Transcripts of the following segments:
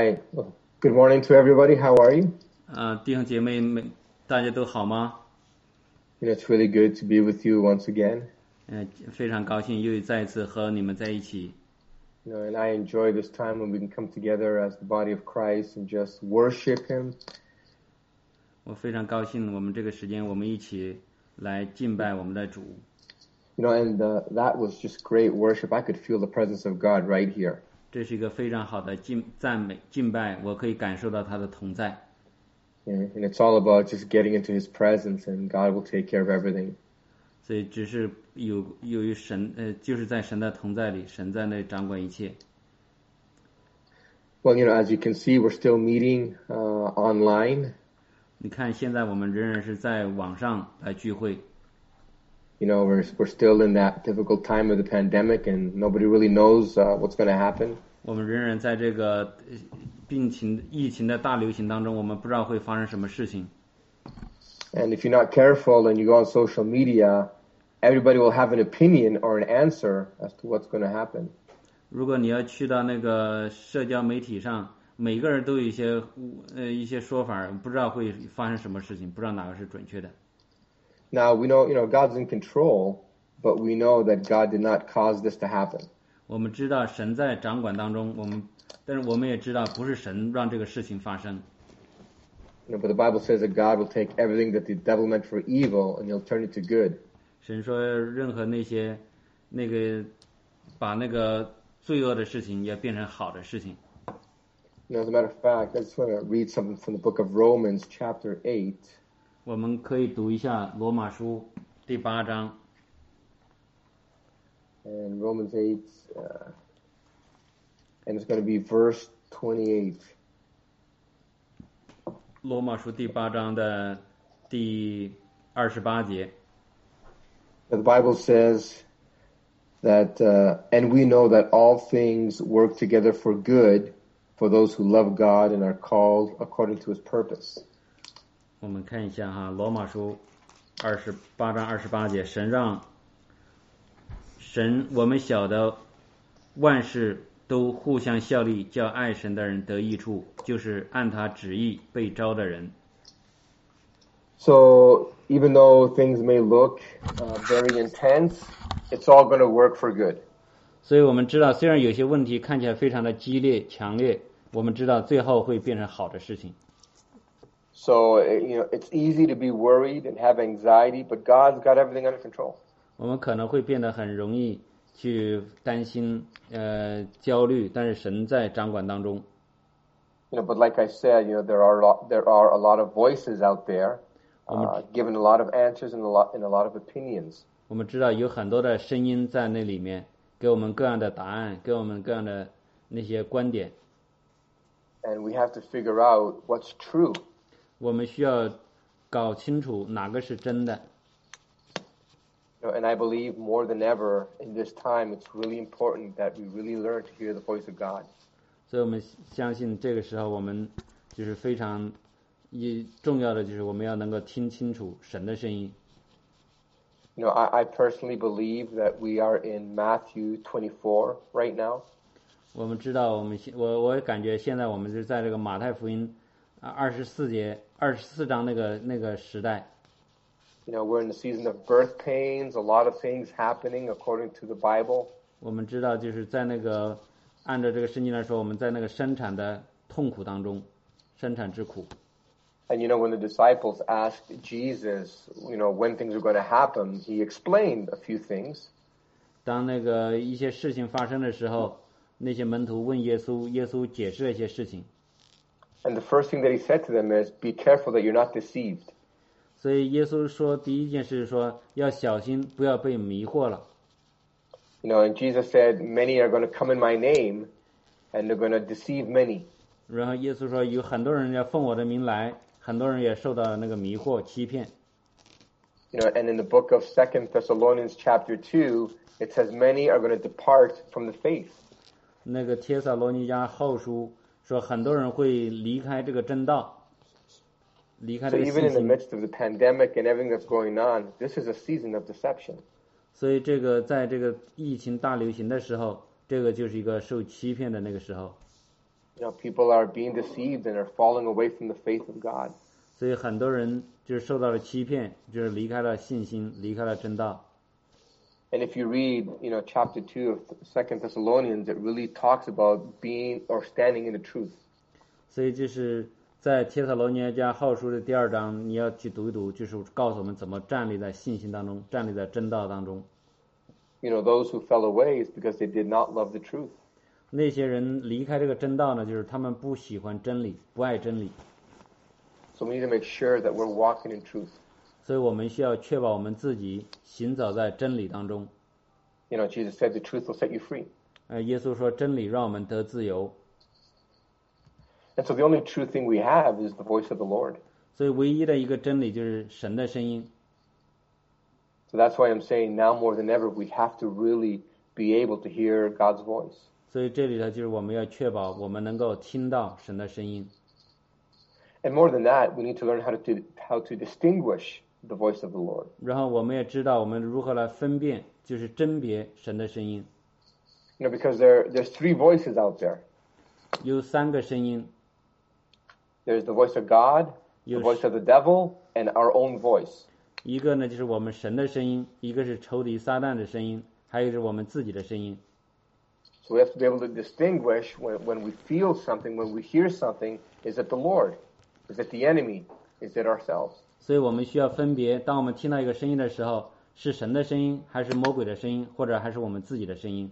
right. Well, good morning to everybody. How are you? 啊、弟兄姐妹们，大家都好吗？ You know, it's really good to be with you once again. 嗯、非常高兴又再一次和你们在一起。 You know, and I enjoy this time when we can come together as the body of Christ and just worship Him. 我非常高兴，我们这个时间我们一起来敬拜我们的主。 You know, and uh, that was just great worship. I could feel the presence of God right here. 这是一个非常好的敬赞美敬拜，我可以感受到他的同在。 And and it's all about just getting into His presence, and God will take care of everything. 所以只是有由于神呃，就是在神的同在里，神在那掌管一切。 Well, you know, as you can see, we're still meeting uh, online. 你看，现在我们仍然是在网上来聚会， You know, we're we're still in that difficult time of the pandemic, and nobody really knows uh, what's going to happen. 我们仍然在这个呃病情疫情的大流行当中，我们不知道会发生什么事情。 And if you're not careful and you go on social media, everybody will have an opinion or an answer as to what's going to happen. 如果你要去到那个社交媒体上，每个人都有一些呃一些说法，不知道会发生什么事情，不知道哪个是准确的。 Now we know, you know, God's in control, but we know that God did not cause this to happen. 我们知道神在掌管当中，我们但是我们也知道不是神让这个事情发生。 You know, but the Bible says that God will take everything that the devil meant for evil and he'll turn it to good. 神说，任何那些那个把那个罪恶的事情也变成好的事情。 You know, as a matter of fact, I just want to read something from the book of Romans, chapter 8. 我们可以读一下罗马书第八章， And Romans 8, uh, and it's going to be verse 28. 罗马书第八章的第二十八节。 The Bible says that, uh, and we know that all things work together for good for those who love God and are called according to his purpose. 我们看一下哈，罗马书二十八章二十八节，神让神我们晓得万事都互相效力，叫爱神的人得益处，就是按他旨意被招的人。So even though things may look uh, very intense, it's all going to work for good. 所以我们知道，虽然有些问题看起来非常的激烈、强烈，我们知道最后会变成好的事情。So, uh, you know, it's easy to be worried and have anxiety, but God's got everything under control. 我们可能会变得很容易去担心、呃焦虑，但是神在掌管当中。 You know, but like I said, you know, there are a lot, there are a lot of voices out there, uh, giving a lot of answers and a lot and a lot of opinions. 我们知道有很多的声音在那里面，给我们各样的答案，给我们各样的那些观点。 And we have to figure out what's true. 我们需要搞清楚哪个是真的。And I believe more than ever in this time, it's really important that we really learn to hear the voice of God. 所以我们相信这个时候我们就是非常一重要的，就是我们要能够听清楚神的声音。You know, I, I personally believe that we are in Matthew 24 right now. 我们知道，我们现我我感觉现在我们是在这个马太福音啊二十四节二十四章那个那个时代。You know, we're in the season of birth pains, a lot of things happening according to the Bible. 我们知道，就是在那个按照这个圣经来说，我们在那个生产的痛苦当中，生产之苦。And you know, when the disciples asked Jesus, you know, when things were going to happen, he explained a few things. 当那个一些事情发生的时候，那些门徒问耶稣，耶稣解释了一些事情。And the first thing that he said to them is, be careful that you're not deceived. 所以耶稣说，第一件事是说要小心，不要被迷惑了。 You know, and Jesus said, many are going to come in my name and they're going to deceive many. 然后耶稣说，有很多人要奉我的名来，很多人也受到那个迷惑、欺骗。 You know, and in the book of Second Thessalonians chapter 2, it says many are going to depart from the faith. 那个帖撒罗尼迦后书 说，很多人会离开这个真道，离开 So 这个 even 信 in the 心。 midst of the pandemic and everything that's going on, this is a season of deception. 所以这个在这个疫情大流行的时候，这个就是一个受欺骗的那个时候。 You know, people are being deceived and are falling away from the faith of God. 所以很多人就是受到了欺骗，就是离开了信心，离开了真道。 And if you read, you know, chapter two of Second Thessalonians, it really talks about being or standing in the truth. 所以就是在帖撒罗尼迦后书的第二章，你要去读一读，就是告诉我们怎么站立在信心当中，站立在真道当中。 You know, those who fell away is because they did not love the truth. 那些人离开这个真道呢，就是他们不喜欢真理，不爱真理。 So we need to make sure that we're walking in truth. 所以我们需要确保我们自己行走在真理当中。 You know, Jesus said the truth will set you free. 呃，耶稣说真理让我们得自由， And so the only true thing we have is the voice of the Lord. 所以唯一的一个真理就是神的声音。 So that's why I'm saying now more than ever, we have to really be able to hear God's voice. 所以这里头就是我们要确保我们能够听到神的声音。 And more than that, we need to learn how to, how to distinguish the voice of the Lord. 然后我们也知道我们如何来分辨，就是甄别神的声音。 You know, because there, there's three voices out there. 有三个声音， There's the voice of God, the Yes. voice of the devil, and our own voice. 一个呢就是我们神的声音，一个是仇敌撒旦的声音，还有就是我们自己的声音。 So we have to be able to distinguish when, when we feel something, when we hear something, is it the Lord? Is it the enemy? Is it ourselves? 所以我们需要分别，当我们听到一个声音的时候，是神的声音，还是魔鬼的声音，或者还是我们自己的声音。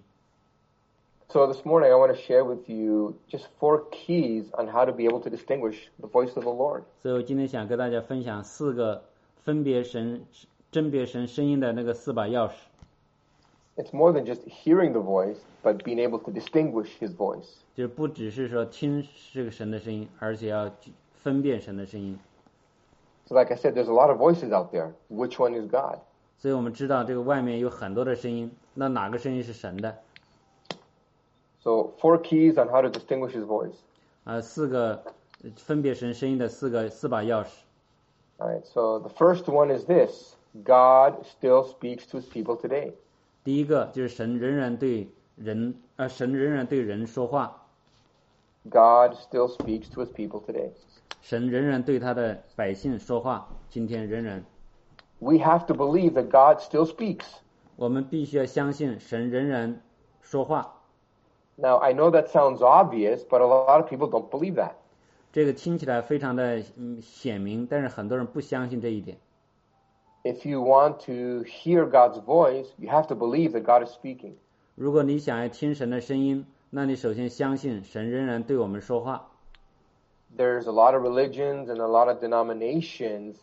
So this morning I want to share with you just four keys on how to be able to distinguish the voice of the Lord. 所以我今天想跟大家分享四个分别神、甄别神声音的那个四把钥匙。 It's more than just hearing the voice, but being able to distinguish his voice. 就是不只是说听这个神的声音，而且要分辨神的声音。 So like I said, there's a lot of voices out there. Which one is God? 所以我们知道这个外面有很多的声音，那哪个声音是神的？ So four keys on how to distinguish his voice. 啊、四个呃分别神声音的四个四把钥匙。 All right. So the first one is this: God still speaks to his people today. 第一个就是神仍然对人，呃，神仍然对人说话， God still speaks to his people today. 神仍然对他的百姓说话。今天仍然， We have to believe that God still speaks. 我们必须要相信神仍然说话。 Now I know that sounds obvious, but a lot of people don't believe that. 这个听起来非常的嗯显明，但是很多人不相信这一点。 If you want to hear God's voice, you have to believe that God is speaking. 如果你想要听神的声音，那你首先相信神仍然对我们说话。 There's a lot of religions and a lot of denominations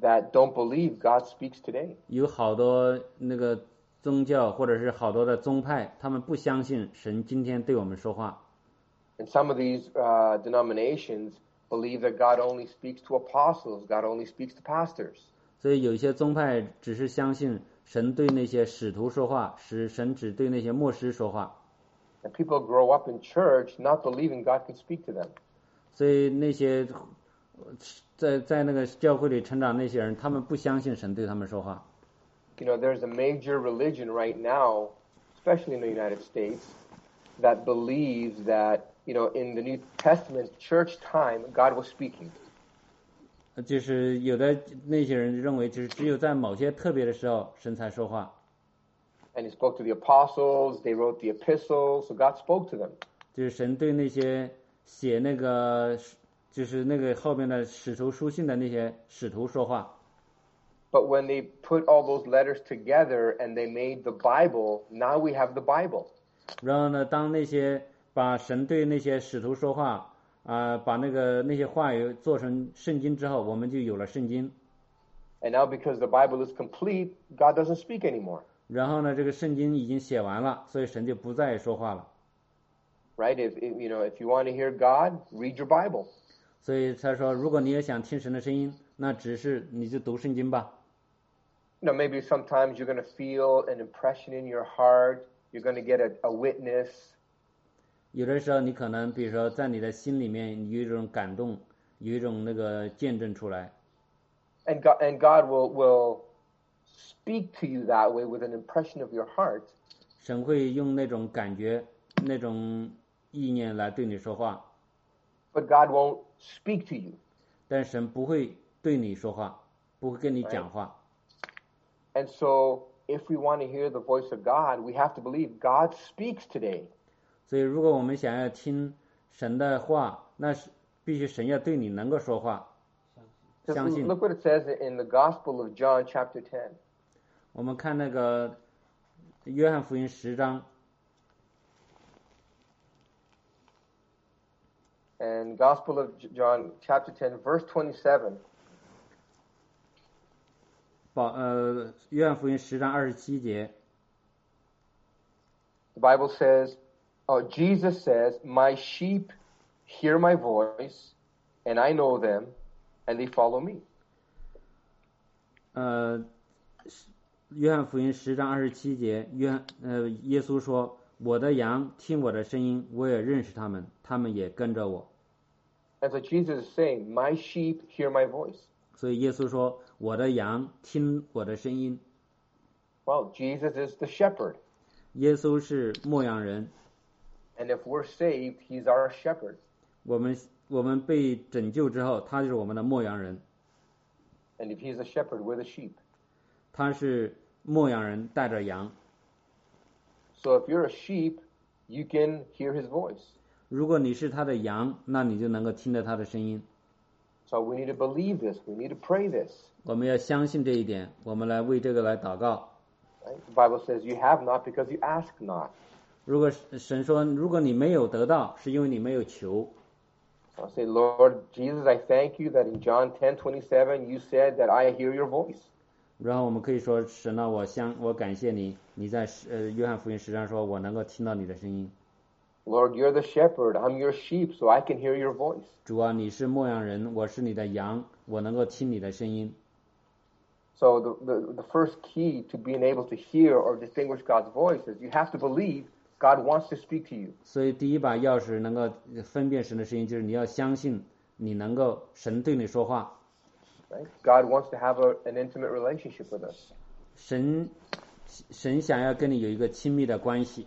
that don't believe God speaks today. 有好多那个宗教或者是好多的宗派，他们不相信神今天对我们说话。 And some of these uh, denominations believe that God only speaks to apostles, God only speaks to pastors. 所以有一些宗派只是相信神对那些使徒说话，使神只对那些牧师说话。 And people grow up in church not believing God can speak to them. 所以那些呃在在那个教会里成长那些人，他们不相信神对他们说话。You know, there's a major religion right now, especially in the United States, that believes that, you know, in the New Testament church time, God was speaking. 呃就是有的那些人认为，就是只有在某些特别的时候，神才说话。And he spoke to the apostles, they wrote the epistles, so God spoke to them. 就是神对那些写那个，就是那个后面的使徒书信的那些使徒说话。But when they put all those letters together and they made the Bible, now we have the Bible. 然后呢，当那些把神对那些使徒说话啊、把那个那些话语做成圣经之后，我们就有了圣经。And now because the Bible is complete, God doesn't speak anymore. 然后呢，这个圣经已经写完了，所以神就不再说话了。Right? If, if you know, if you want to hear God, read your Bible. 所以他说，如果你也想听神的声音，那只是你就读圣经吧。 You know, maybe sometimes you're going to feel an impression in your heart. You're going to get a, a witness. 有的时候你可能，比如说在你的心里面有一种感动，有一种那个见证出来， And God, and God will, will speak to you that way with an impression of your heart. 神会用那种感觉、那种 意念来对你说话。 but God won't speak to you. 但神不会对你说话，不会跟你讲话。 And so, if we want to hear the voice of God, we have to believe God speaks today. 所以，如果我们想要听神的话，那是必须神要对你能够说话。 Just 相信。 look what it says in the Gospel of John, chapter 10. 我们看那个约翰福音十章， And Gospel of J- John, chapter 10, verse 27. 保呃约翰福音十章二十七节， The Bible says, oh, Jesus says, My sheep hear my voice, and I know them, and they follow me. 呃，约翰福音十章二十七节，约翰呃耶稣说：“我的羊听我的声音，我也认识他们，他们也跟着我。 ” And so Jesus is saying, My sheep hear my voice. ”所以耶稣说：“我的羊听我的声音。 Well, Jesus is the shepherd. ”耶稣是牧羊人， And if we're saved, he's our shepherd. 我们我们被拯救之后，他就是我们的牧羊人， And if he's the shepherd, we're the sheep. 他是牧羊人带着羊。 So if you're a sheep, you can hear his voice. 如果你是他的羊，那你就能够听到他的声音。So we need to believe this. We need to pray this. 我们要相信这一点，我们来为这个来祷告。The Bible says, You have not because you ask not. 如果神说，如果你没有得到，是因为你没有求。I say, Lord Jesus, I thank you that in John 10 27, you said that I hear your voice. 然后我们可以说，神啊，我相我感谢你，你在十呃约翰福音十章说，我能够听到你的声音。Lord, you're the shepherd. I'm your sheep, so I can hear your voice. 主啊，你是牧羊人，我是你的羊，我能够听你的声音。 So the, the, the first key to being able to hear or distinguish God's voice is you have to believe God wants to speak to you. 所以第一把钥匙能够分辨神的声音，就是你要相信你能够神对你说话， Right? God wants to have a, an intimate relationship with us. 神神想要跟你有一个亲密的关系，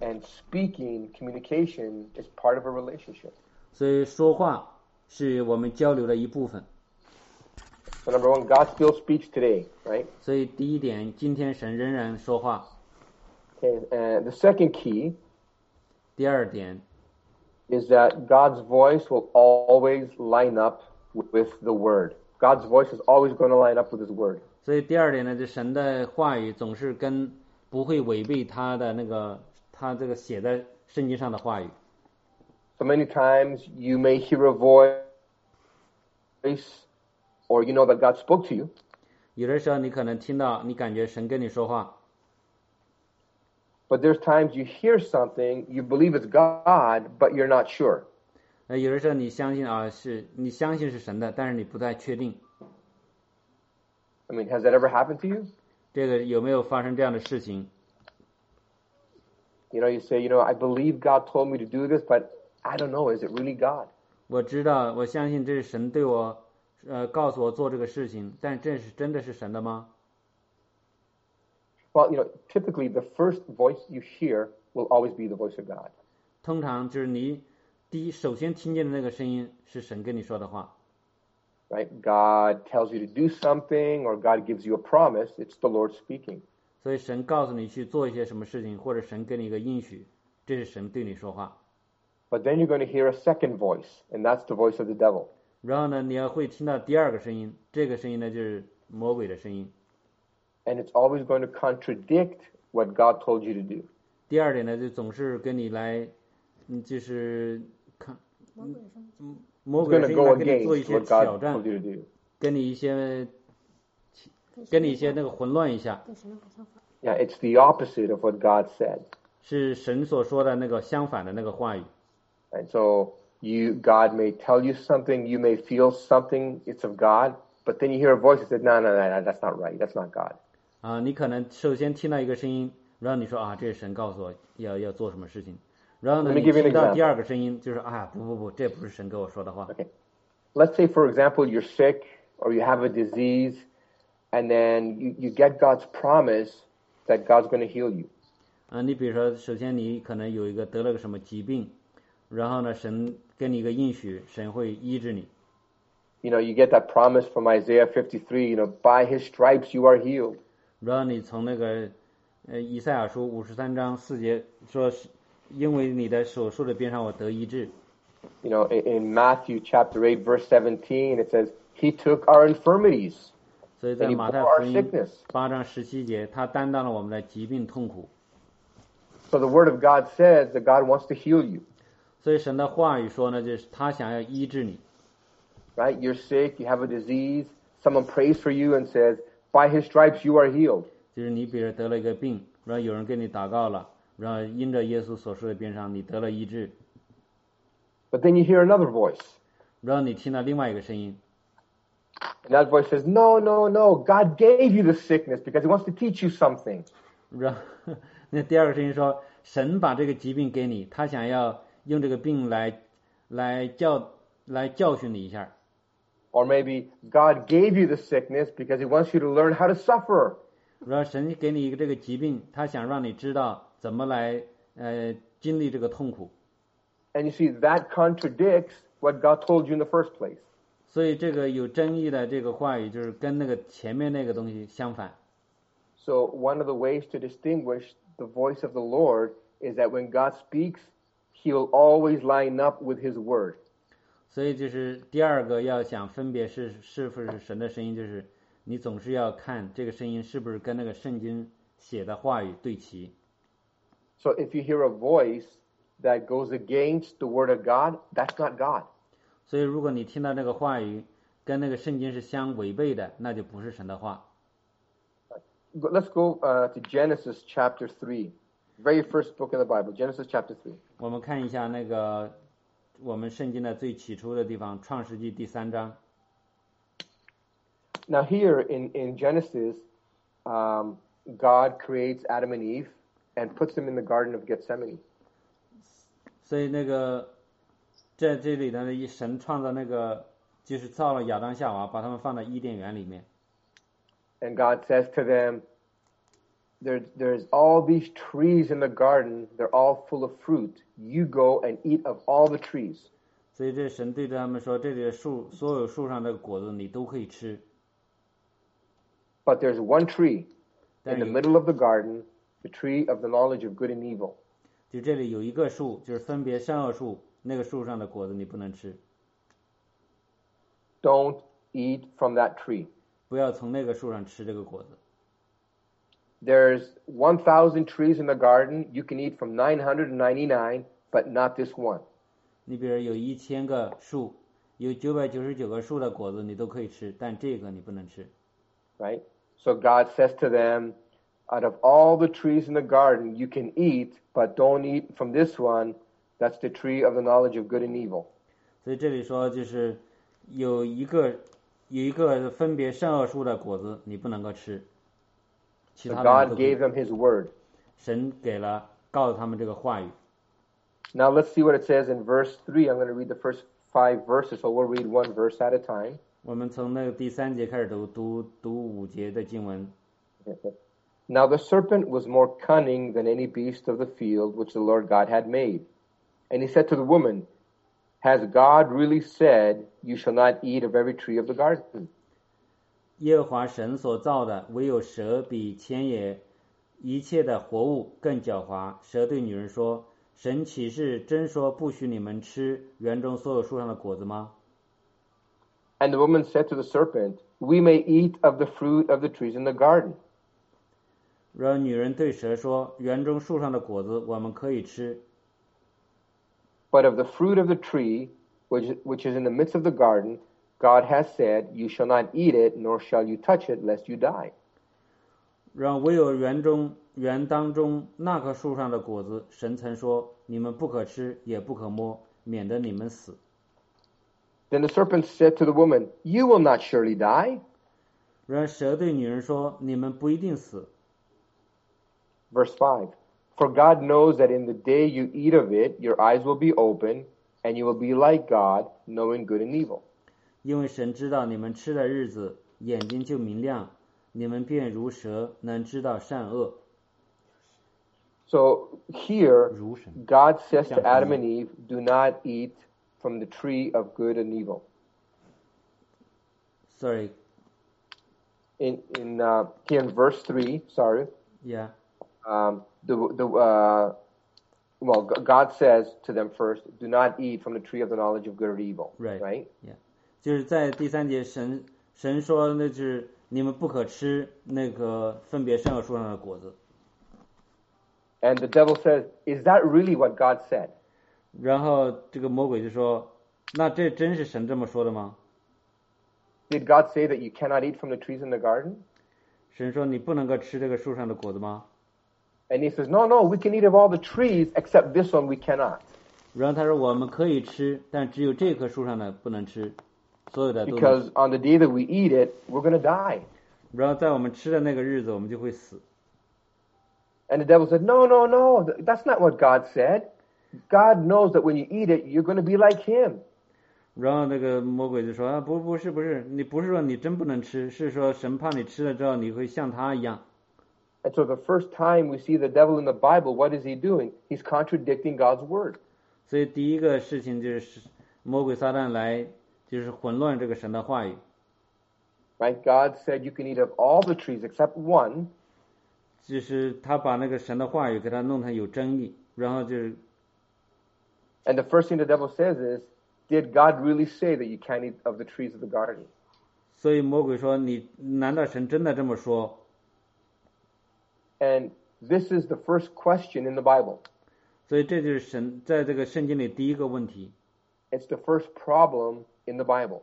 And speaking, communication is part of a relationship. 所以说话是我们交流的一部分。 So number one, God still speaks today, right? 所以第一点，今天神仍然说话。 Okay, and the second key 第二点， is that God's voice will always line up with the Word. God's voice is always going to line up with His Word. 所以第二点呢，就神的话语总是跟不会违背他的那个 他这个写在圣经上的话语。 So many times you may hear a voice, or you know that God spoke to you, 有的时候你可能听到，你感觉神跟你说话， but there's times you hear something, you believe it's God, but you're not sure. 呃，有的时候你相信啊，是你相信是神的，但是你不太确定。 I mean, has that ever happened to you? 这个有没有发生这样的事情？ You know, you say, you know, I believe God told me to do this, but I don't know, is it really God? 我知道，我相信这是神对我，呃，告诉我做这个事情，但这是真的是神的吗？ Well, you know, typically the first voice you hear will always be the voice of God. 通常就是你第一首先听见的那个声音是神跟你说的话， right? God tells you to do something or God gives you a promise, it's the Lord speaking. 所以神告诉你去做一些什么事情，或者神给你一个应许，这是神对你说话。But then you're going to hear a second voice, and that's the voice of the devil. 然后呢，你要会听到第二个声音，这个声音呢就是魔鬼的声音。And it's always going to contradict what God told you to do. 第二点呢，就总是跟你来，嗯，就是看魔鬼生气，魔鬼 going 的 to 声音来跟你做一些挑战.跟你一些跟你一些那个混乱一下，跟神的话相反。 Yeah, it's the opposite of what God said. 是神所说的那个相反的那个话语。 And so you God may tell you something, you may feel something, it's of God, but then you hear a voice that says, No, no, no, no, that's not right. That's not God. 啊，你可能首先听到一个声音，然后你说啊，这是神告诉我要要做什么事情，然后呢， Let me 你 give you an 听到 example. 第二个声音，就是啊，不不不，这不是神跟我说的话。 Okay. Let's say, for example, you're sick or you have a disease, and then you, you get God's promise that God's going to heal you. 啊，你比如说，首先你可能有一个得了个什么疾病，然后呢，神 给你一个应许，神会医治你。 You know, you get that promise from Isaiah 53, you know, by his stripes you are healed. 然后你从那个呃以赛亚书五十三章四节说是，因为你的手术的边上我得医治。 You know, in, in Matthew chapter 8, verse 17, it says, He took our infirmities 所以在 and He 马太 bore 福 our 音 sickness. 八章十七节，他担当了我们的疾病痛苦。 So the Word of God says that God wants to heal you, 所以神的话语说呢，就是他想要医治你。 right? You're sick, you have a disease, someone prays for you and says, By His stripes you are healed. 就是你比如得了一个病，然后有人给你祷告了，然后因着耶稣所说的边上，你得了医治。 But then you hear another voice, 然后你听到另外一个声音， and that voice says, No, no, no, God gave you the sickness because He wants to teach you something. 然后那第二个声音说，神把这个疾病给你，他想要用这个病来来教来教训你一下。 Or maybe God gave you the sickness because He wants you to learn how to suffer. 然后神给你一个这个疾病，他想让你知道怎么来呃经历这个痛苦。 And you see, that contradicts what God told you in the first place. 所以这个有争议的这个话语，就是跟那个前面那个东西相反。 So one of the ways to distinguish the voice of the Lord is that when God speaks, He will always line up with His word. 所以就是第二个要想分别是是不是神的声音，就是你总是要看这个声音是不是跟那个圣经写的话语对齐。 So if you hear a voice that goes against the word of God, that's not God. 所以如果你听到那个话语跟那个圣经是相违背的，那就不是神的话。 Go- Let's go uh, to Genesis chapter 3, very first book in the Bible, Genesis chapter 3. 我们看一下那个我们圣经的最起初的地方，《创世纪》第三章。 Now, here in, in Genesis, um, God creates Adam and Eve and puts them in the Garden of Gethsemane. 所以那个 在这里呢，一神创造那个就是造了亚当夏娃，把他们放在伊甸园里面。 And God says to them, there, There's all these trees in the garden, they're all full of fruit. You go and eat of all the trees. 所以这神对着他们说：“这里的树，所有树上的果子你都可以吃， But there's one tree 但 in the 有 middle of the garden, the tree of the knowledge of good and evil. 就这里有一个树，就是分别善恶树， 那个树上的果子你不能吃， Don't eat from that tree. 不要从那个树上吃这个果子。 There's 1,000 trees in the garden. You can eat from 999, but not this one. 你比如有一千个树，有九百九十九个树的果子你都可以吃，但这个你不能吃。 right? So God says to them, out of all the trees in the garden, you can eat, but don't eat from this one. That's the tree of the knowledge of good and evil. 所以这里说就是有一个有一个分别善恶树的果子你不能够吃，其 So 他的你 God 都可以 gave them His word. 神给了告诉他们这个话语。 Now let's see what it says in verse 3. I'm going to read the first five verses, so we'll read one verse at a time. 我们从那个第三节开始读，读读五节的经文。 Now the serpent was more cunning than any beast of the field which the Lord God had made. And he said to the woman, Has God really said, You shall not eat of every tree of the garden? 耶和华神所造的，唯有蛇比前野一切的活物更狡猾。蛇对女人说：“神岂是真说不许你们吃园中所有树上的果子吗？” And the woman said to the serpent, We may eat of the fruit of the trees in the garden. 然后女人对蛇说：“园中树上的果子我们可以吃， But of the fruit of the tree, which, which is in the midst of the garden, God has said, You shall not eat it, nor shall you touch it, lest you die. 然后唯有园中园当中那棵树上的果子，神曾说：你们不可吃，也不可摸，免得你们死。 Then the serpent said to the woman, You will not surely die. 然而蛇对女人说：你们不一定死， Verse 5 For God knows that in the day you eat of it, your eyes will be open, and you will be like God, knowing good and evil. 因为神知道你们吃的日子，眼睛就明亮，你们便如蛇，能知道善恶。 So here, 如神。 God says to Adam and Eve, Do not eat from the tree of good and evil. Sorry, In in uh, here in verse three, sorry, yeah, um, the the uh, well, G- God says to them first, "Do not eat from the tree of the knowledge of good or evil." Right. Right. 就是在第三节神神说那是你们不可吃那个分别善恶树上的果子， And the devil says, "Is that really what God said?" 然后这个魔鬼就说，那这真是神这么说的吗？ Did God say that you cannot eat from the trees in the garden? 神说你不能够吃这个树上的果子吗？ And he says, "No, no, we can eat of all the trees except this one we cannot, 然后他说我们可以吃，但只有这棵树上的不能吃，所有的都能 because 吃。 on the day that we eat it, we're going to die." 然后在我们吃的那个日子，我们就会死。 And the devil said, "No, no, no, th- that's not what God said. God knows that when you eat it, you're going to be like Him." 然后那个魔鬼就说啊，不，不是，不是，你不是说你真不能吃，是说神怕你吃了之后你会像他一样。 And so the first time we see the devil in the Bible, what is he doing? He's contradicting God's word. 所以第一个事情就是魔鬼撒旦来就是混乱这个神的话语， Right? God said you can eat of all the trees except one, 就是他把那个神的话语给他弄成有争议，然后就是 and the first thing the devil says is, "Did God really say that you can't eat of the trees of the garden?" 所以魔鬼说你难道神真的这么说？ And this is the first question in the Bible. 所以这就是神在这个圣经里第一个问题， It's the first problem in the Bible.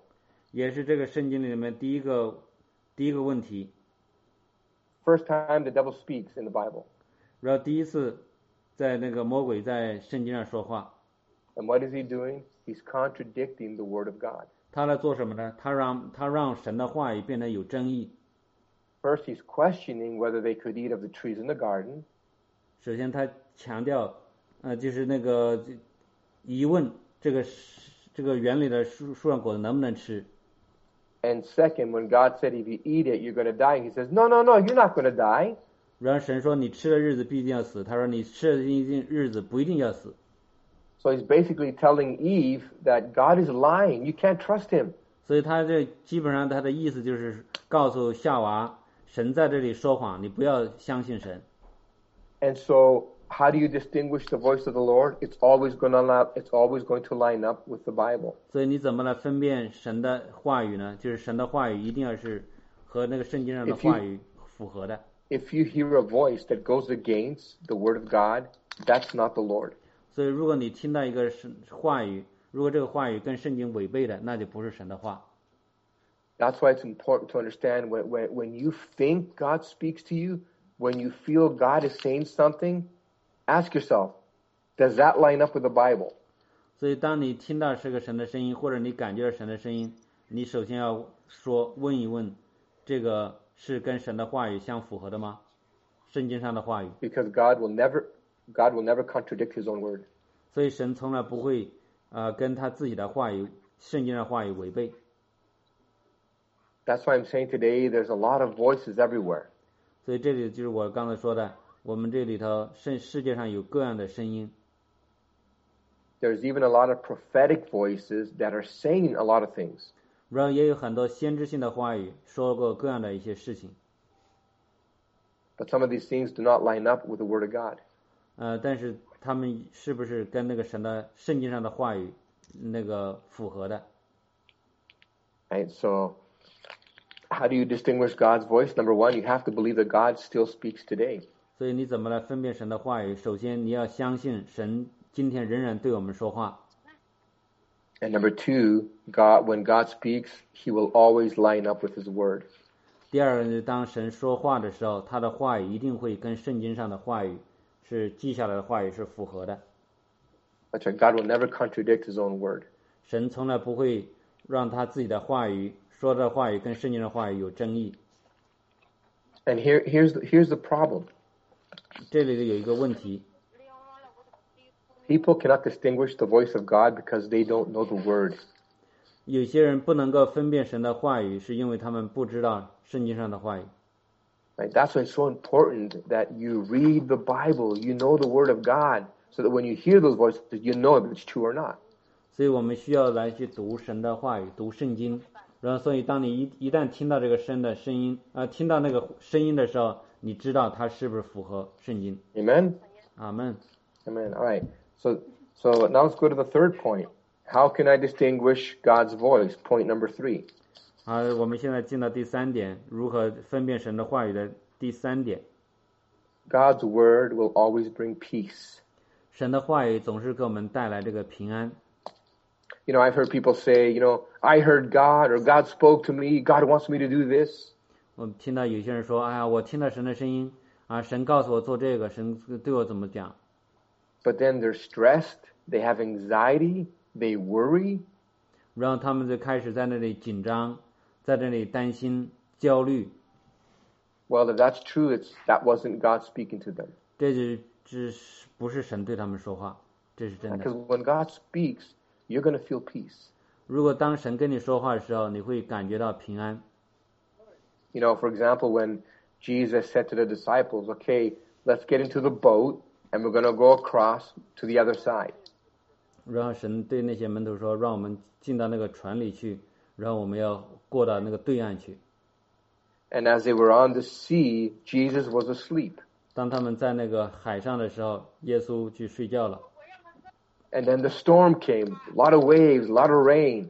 也是这个圣经里面第一个第一个问题。 First time the devil speaks in the Bible. 然后第一次在那个魔鬼在圣经上说话， And what is he doing? He's contradicting the word of God. 他来做什么呢？他让他让神的话语变得有争议。 First, he's questioning whether they could eat of the trees in the garden. 首先，他强调，呃，就是那个疑问这个这个园里的树树上果子能不能吃？ And second, when God said, if you eat it, you're going to die, he says, no, no, no, you're not going to die. 然后神说你吃的日子必定要死，他说你吃的一定日子不一定要死。 So he's basically telling Eve that God is lying. You can't trust him. 所以他这基本上他的意思就是告诉夏娃， 神在这里说谎，你不要相信神。 And so, how do you distinguish the voice of the Lord? It's always going to line, it's always going to line up with the Bible. 所以你怎么来分辨神的话语呢？就是神的话语一定要是和那个圣经上的 If you- 话语符合的。 If you hear a voice that goes against the word of God, that's not the Lord. 所以如果你听到一个神话语，如果这个话语跟圣经违背的，那就不是神的话。 That's why it's important to understand when, when, when you think God speaks to you, when you feel God is saying something, ask yourself, does that line up with the Bible? 所以当你听到是个神的声音，或者你感觉到神的声音，你首先要说问一问，这个是跟神的话语相符合的吗？圣经上的话语。 Because God will never, God will never contradict His own word. 所以神从来不会呃跟他自己的话语、圣经的话语违背。 That's why I'm saying today there's a lot of voices everywhere. 所以这里就是我刚才说的，我们这里头世世界上有各样的声音， There's even a lot of prophetic voices that are saying a lot of things. 然后也有很多先知性的话语说过各样的一些事情， But some of these things do not line up with the Word of God. 呃，但是他们是不是跟那个神的圣经上的话语那个符合的？ Right? So, how do you distinguish God's voice? Number one, you have to believe that God still speaks today. 所以你怎么来分辨神的话语？首先你要相信神今天仍然对我们说话。 And number two, God, when God speaks, He will always line up with His Word. 第二个呢，当神说话的时候，他的话语一定会跟圣经上的话语是记下来的话语是符合的。 That's right. God will never contradict His own Word. 神从来不会让他自己的话语 说的话语跟圣经的话语有争议。 And here, here's the, here's the problem. 这里有一个问题， People cannot distinguish the voice of God because they don't know the Word. 有些人不能够分辨神的话语，是因为他们不知道圣经上的话语。 Right? That's why it's so important that you read the Bible, you know the Word of God, so that when you hear those voices, you know if it's true or not. 所以我们需要来去读神的话语，读圣经。 然后，所以当你一一旦听到这个声的声音，啊、听到那个声音的时候，你知道它是不是符合圣经。 Amen? 阿门。 Amen. All right. So, so now let's go to the third point. How can I distinguish God's voice? Point number three. 好，我们现在进到第三点，如何分辨神的话语的第三点。 God's word will always bring peace. 神的话语总是给我们带来这个平安。 You know, I've heard people say, you know, I heard God or God spoke to me. God wants me to do this. 我听到有些人说：“哎呀，我听到神的声音啊，神告诉我做这个，神对我怎么讲。 But then they're stressed. They have anxiety. They worry. ”然后他们就开始在那里紧张，在那里担心、焦虑。 Well, if that's true, it's that wasn't God speaking to them. 这就这是不是神对他们说话？这是真 Because 的。 when God speaks, you're going to feel peace. 如果当神跟你说话的时候，你会感觉到平安。 You know, for example, when Jesus said to the disciples, okay, let's get into the boat and we're going to go across to the other side. 然后神对那些门徒说：“让我们进到那个船里去，然后我们要过到那个对岸去。 And as they were on the sea, Jesus was asleep. ”当他们在那个海上的时候，耶稣去睡觉了。 And then the storm came, a lot of waves, a lot of rain.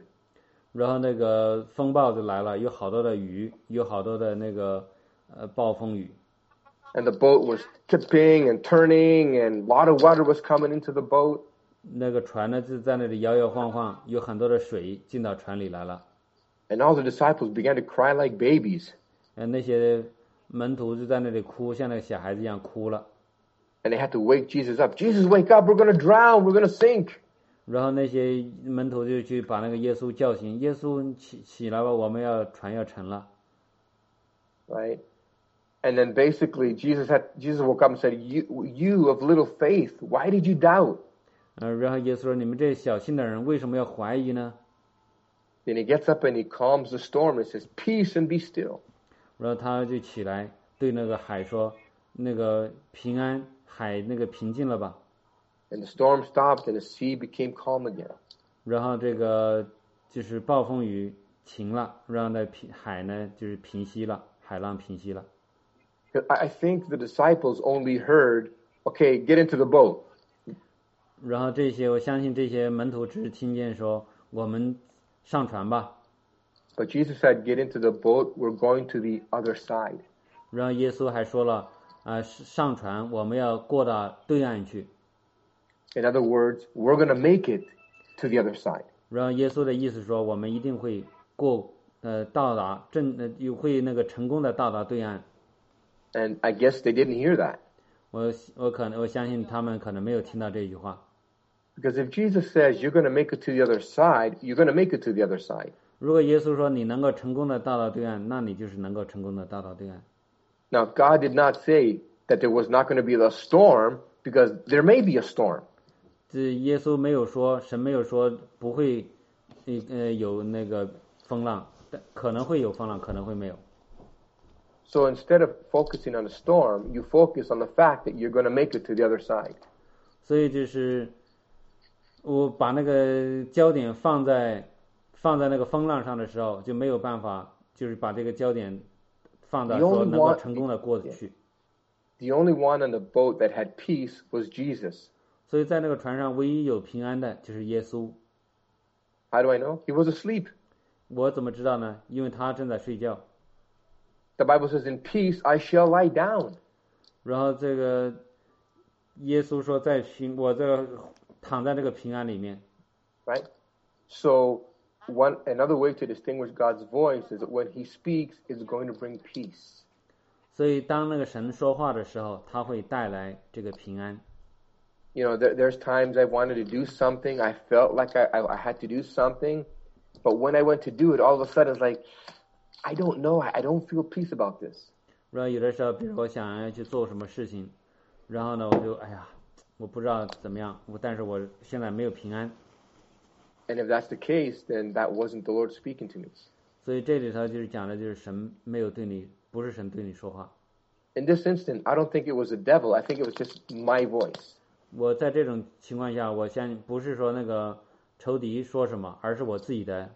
然后那个风暴就来了，有好多的雨，有好多的那个呃暴风雨， And the boat was tipping and turning and a lot of water was coming into the boat. 那个船呢就在那里摇摇晃晃，有很多的水进到船里来了。 And all the disciples began to cry like babies. 呃，那些门徒就在那里哭，像那个小孩子一样哭了。 And they had to wake Jesus up. Jesus, wake up. We're going to drown. We're going to sink. 然后那些门徒就去把那个耶稣叫醒，耶稣起起来吧，我们要船要沉了。 right? And then basically Jesus had Jesus woke up and said, "You, you of little faith, why did you doubt?" 呃，然后耶稣说：“你们这小心的人为什么要怀疑呢 Then he gets up and he calms the storm and says, "Peace and be still." 然后他就起来对那个海说：“那个平安， 海那个平静了吧。” And the storm stopped and the sea became calm again. 然后这个就是暴风雨停了，然后呢平海呢就是平息了，海浪平息了。 I I think the disciples only heard, "Okay, get into the boat." 然后这些我相信这些门徒只是听见说我们上船吧， But Jesus said, "Get into the boat. We're going to the other side." 然后耶稣还说了 ：“啊、上船我们要过到对岸去。In other words, we're going to make it to the other side. 然后耶稣的意思说我们一定会过呃到达正呃有会那个成功的到达对岸。And I guess they didn't hear that. 我我可能我相信他们可能没有听到这句话。Because if Jesus says you're going to make it to the other side, you're going to make it to the other side. 如果耶稣说你能够成功的到达对岸，那你就是能够成功的到达对岸。Now, God did not say that there was not going to be a storm because there may be a storm. 这耶稣没有说，神没有说不会，呃呃有那个风浪，但可能会有风浪，可能会没有。 So instead of focusing on the storm, you focus on the fact that you're going to make it to the other side. 所以就是我把那个焦点放在放在那个风浪上的时候，就没有办法，就是把这个焦点 放到 The 说 only 能够 one- 成功的过去。 The only one on the boat that had peace was Jesus. 所以在那个船上，唯一有平安的就是耶稣。 How do I know? He was asleep. 我怎么知道呢？因为他正在睡觉。 The Bible says, In peace I shall lie down. 然后这个耶稣说，在平，我这个躺在这个平安里面。 Right? So one another way to distinguish God's voice is that when he speaks, it's going to bring peace. 所以当那个神说话的时候，他会带来这个平安。 You know, there, there's times I wanted to do something, I felt like I, I, I had to do something, but when I went to do it, all of a sudden it's like, I don't know, I, I don't feel peace about this. 然后有的时候，比如我想要去做什么事情，然后呢，我就哎呀，我不知道怎么样，我但是我现在没有平安， And if that's the case, then that wasn't the Lord speaking to me. 所以这里头就是讲的就是神没有对你，不是神对你说话。 In this instant, I don't think it was the devil. I think it was just my voice. 我在这种情况下，我相信不是说那个 仇敌说什么，而是我自己的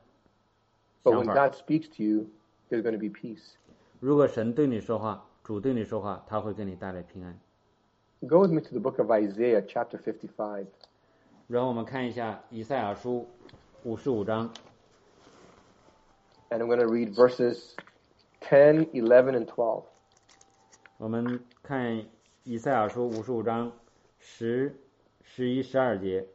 But 想 when 法。 God speaks to you, there's going to be peace. 如果神对你说话，主对你说话，他会给你带来平安。 Go with me to the book of Isaiah, chapter 55. 然后我们看一下以赛亚书五十五章， And I'm going to read verses 10, 11, and 12. 我们看以赛亚书五十五章十、十一、十二节。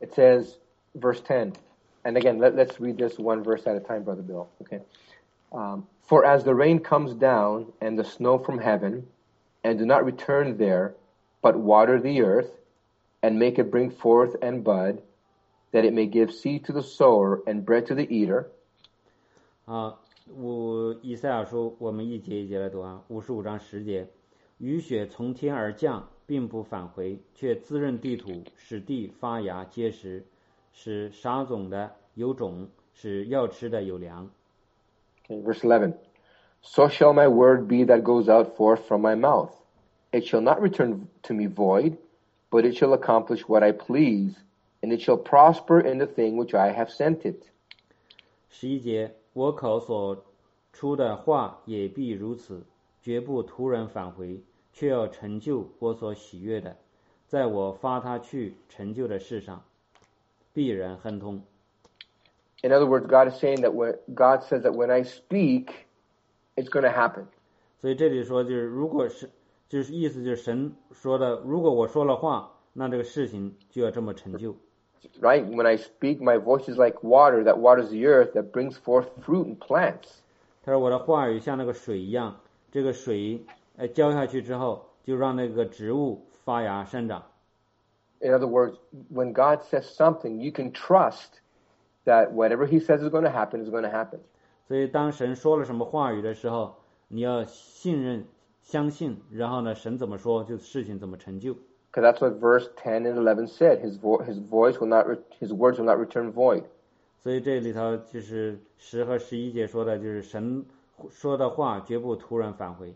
It says, verse 10. And again, let, us read this one verse at a time, Brother Bill. Okay. Um, For as the rain comes down and the snow from heaven, and do not return there, but water the earth, and make it bring forth and bud, that it may give seed to the sower and bread to the eater. 啊，五以赛亚书我们一节一节来读啊，五十五章十节，雨雪从天而降，并不返回，却滋润地土，使地发芽结实，使撒种的有种，使要吃的有粮。 Okay, verse 11. So shall my word be that goes out forth from my mouth. It shall not return to me void, but it shall accomplish what I please, and it shall prosper in the thing which I have sent it. 十一节，我口所出的话也必如此，绝不突然返回，却要成就我所喜悦的，在我发他去成就的事上，必然亨通。 In other words, God is saying that when God says that when I speak, it's going to happen. 所以这里说就是，如果是就是意思就是神说的，如果我说了话，那这个事情就要这么成就。 Right? When I speak, my voice is like water that waters the earth, that brings forth fruit and plants. 他说我的话语像那个水一样，这个水呃浇下去之后，就让那个植物发芽生长。 In other words, when God says something, you can trust that whatever He says is going to happen is going to happen. 所以当神说了什么话语的时候，你要信任、相信，然后呢，神怎么说，就事情怎么成就。 Because that's what verse 10 and 11 said. His, vo- his voice will not, re- his words will not return void. 所以这里头就是十和十一节说的，就是神说的话绝不突然返回。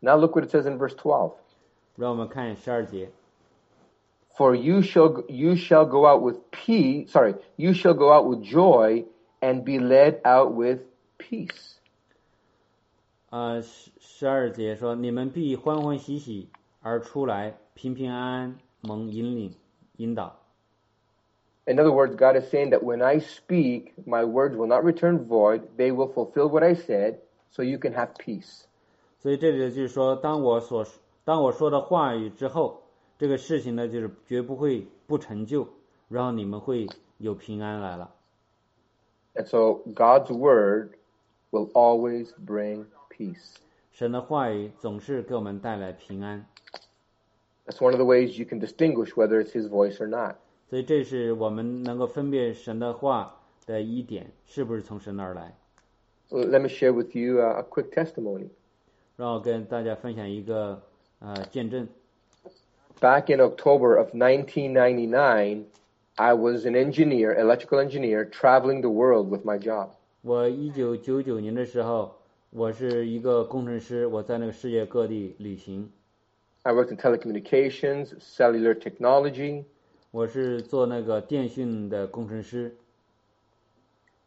Now look what it says in verse 12. 让我们看十二节。 For you shall, you shall go out with peace, sorry, you shall go out with joy and be led out with peace. 呃，十十二节说：“你们必欢欢喜喜而出来，平平安安蒙引领引导。 In other words, God is saying that when I speak, my words will not return void. They will fulfill what I said, so you can have peace. 所以这里就是说，当我所当我说的话语之后，这个事情呢，就是绝不会不成就，然后你们会有平安来了。 And so God's word will always bring peace. 神的话语总是给我们带来平安， That's one of the ways you can distinguish whether it's His voice or not. 所以这是我们能够分辨神的话的一点，是不是从神那儿来。 So let me share with you a, a quick testimony. 让我跟大家分享一个呃见证。 Back in October of 1999, I was an engineer, electrical engineer, traveling the world with my job. 我一九九九年的时候，我是一个工程师，我在那个世界各地旅行。 I worked in telecommunications, cellular technology, 我是做那个电讯的工程师。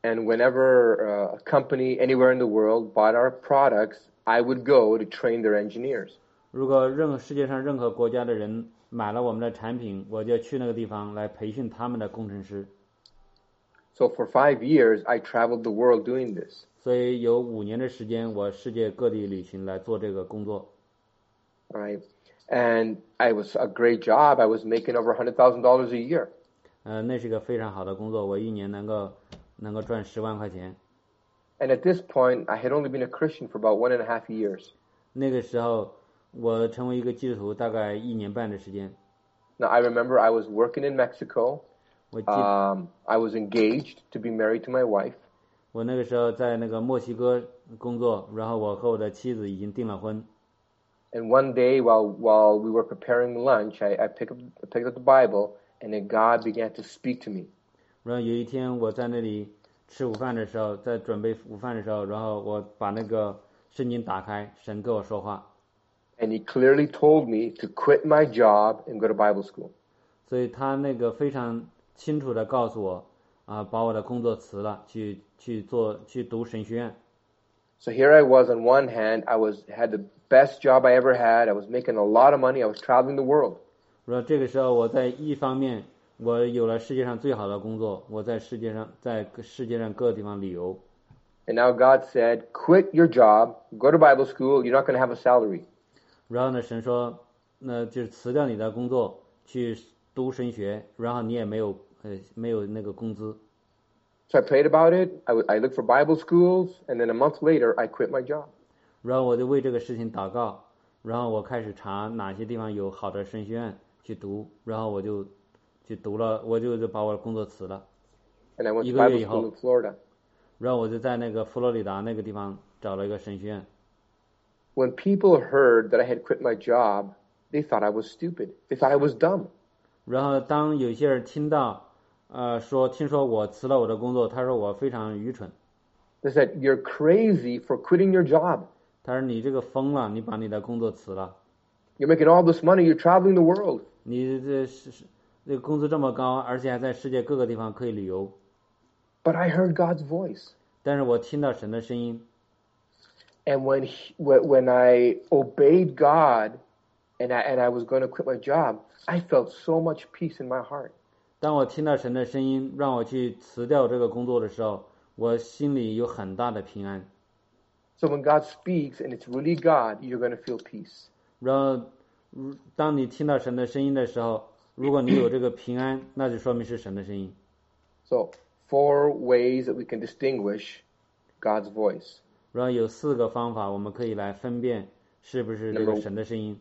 and whenever uh, a company anywhere in the world bought our products, I would go to train their engineers. 如果任何世界上任何国家的人 买了我们的产品，我就去那个地方来培训他们的工程师。 So for five years, I traveled the world doing this. 所以有五年的时间，我世界各地旅行来做这个工作。 Right. And I was a great job. I was making over $100,000 a year. 呃，那是个非常好的工作，我一年能够能够赚十万块钱。 And at this point, I had only been a Christian for about one and a half years. 那个时候， 我成为一个基督徒大概一年半的时间。 Now, I remember I was working in Mexico. 我记 Um, I was engaged to be married to my wife. 我那个时候在那个墨西哥工作，然后我和我的妻子已经订了婚。 And one day, while while we were preparing lunch, I, I picked up I picked up the Bible, and then God began to speak to me. 然后有一天我在那里吃午饭的时候，在准备午饭的时候，然后我把那个圣经打开，神跟我说话。 And he clearly told me to quit my job and go to Bible school. 所以他那个非常清楚的告诉我，啊，把我的工作辞了，去去做去读神学院。 So here I was on one hand, I was had the best job I ever had. I was making a lot of money. I was traveling the world. 说这个时候我在一方面，我有了世界上最好的工作，我在世界上在世界上各个地方旅游。 And now God said, quit your job, go to Bible school. You're not going to have a salary. 然后呢，神说，那就是辞掉你的工作，去读神学，然后你也没有呃没有那个工资。So I prayed about it. I, I looked for Bible schools, and then a month later, I quit my job. 然后我就为这个事情祷告，然后我开始查哪些地方有好的神学院去读，然后我就去读了，我就就把我的工作辞了，And I went to 一个月 Bible 以后。school in Florida. 然后我就在那个佛罗里达那个地方找了一个神学院。When people heard that I had quit my job, they thought I was stupid. They thought I was dumb. 然后当有些人听到，呃，说听说我辞了我的工作，他说我非常愚蠢， They said, You're crazy for quitting your job. 他说你这个疯了，你把你的工作辞了， You're making all this money. You're traveling the world. 你这是是这个工资这么高，而且还在世界各个地方可以旅游。 But I heard God's voice. 但是我听到神的声音， And when, he, when when I obeyed God and I, and I was going to quit my job, I felt so much peace in my heart. 当我听到神的声音，让我去辞掉这个工作的时候，我心里有很大的平安。 So when God speaks and it's really God, you're going to feel peace. 然后，如当你听到神的声音的时候，如果你有这个平安，那就说明是神的声音。 So four ways that we can distinguish God's voice. 然后有四个方法，我们可以来分辨是不是这个 Number- 神的声音。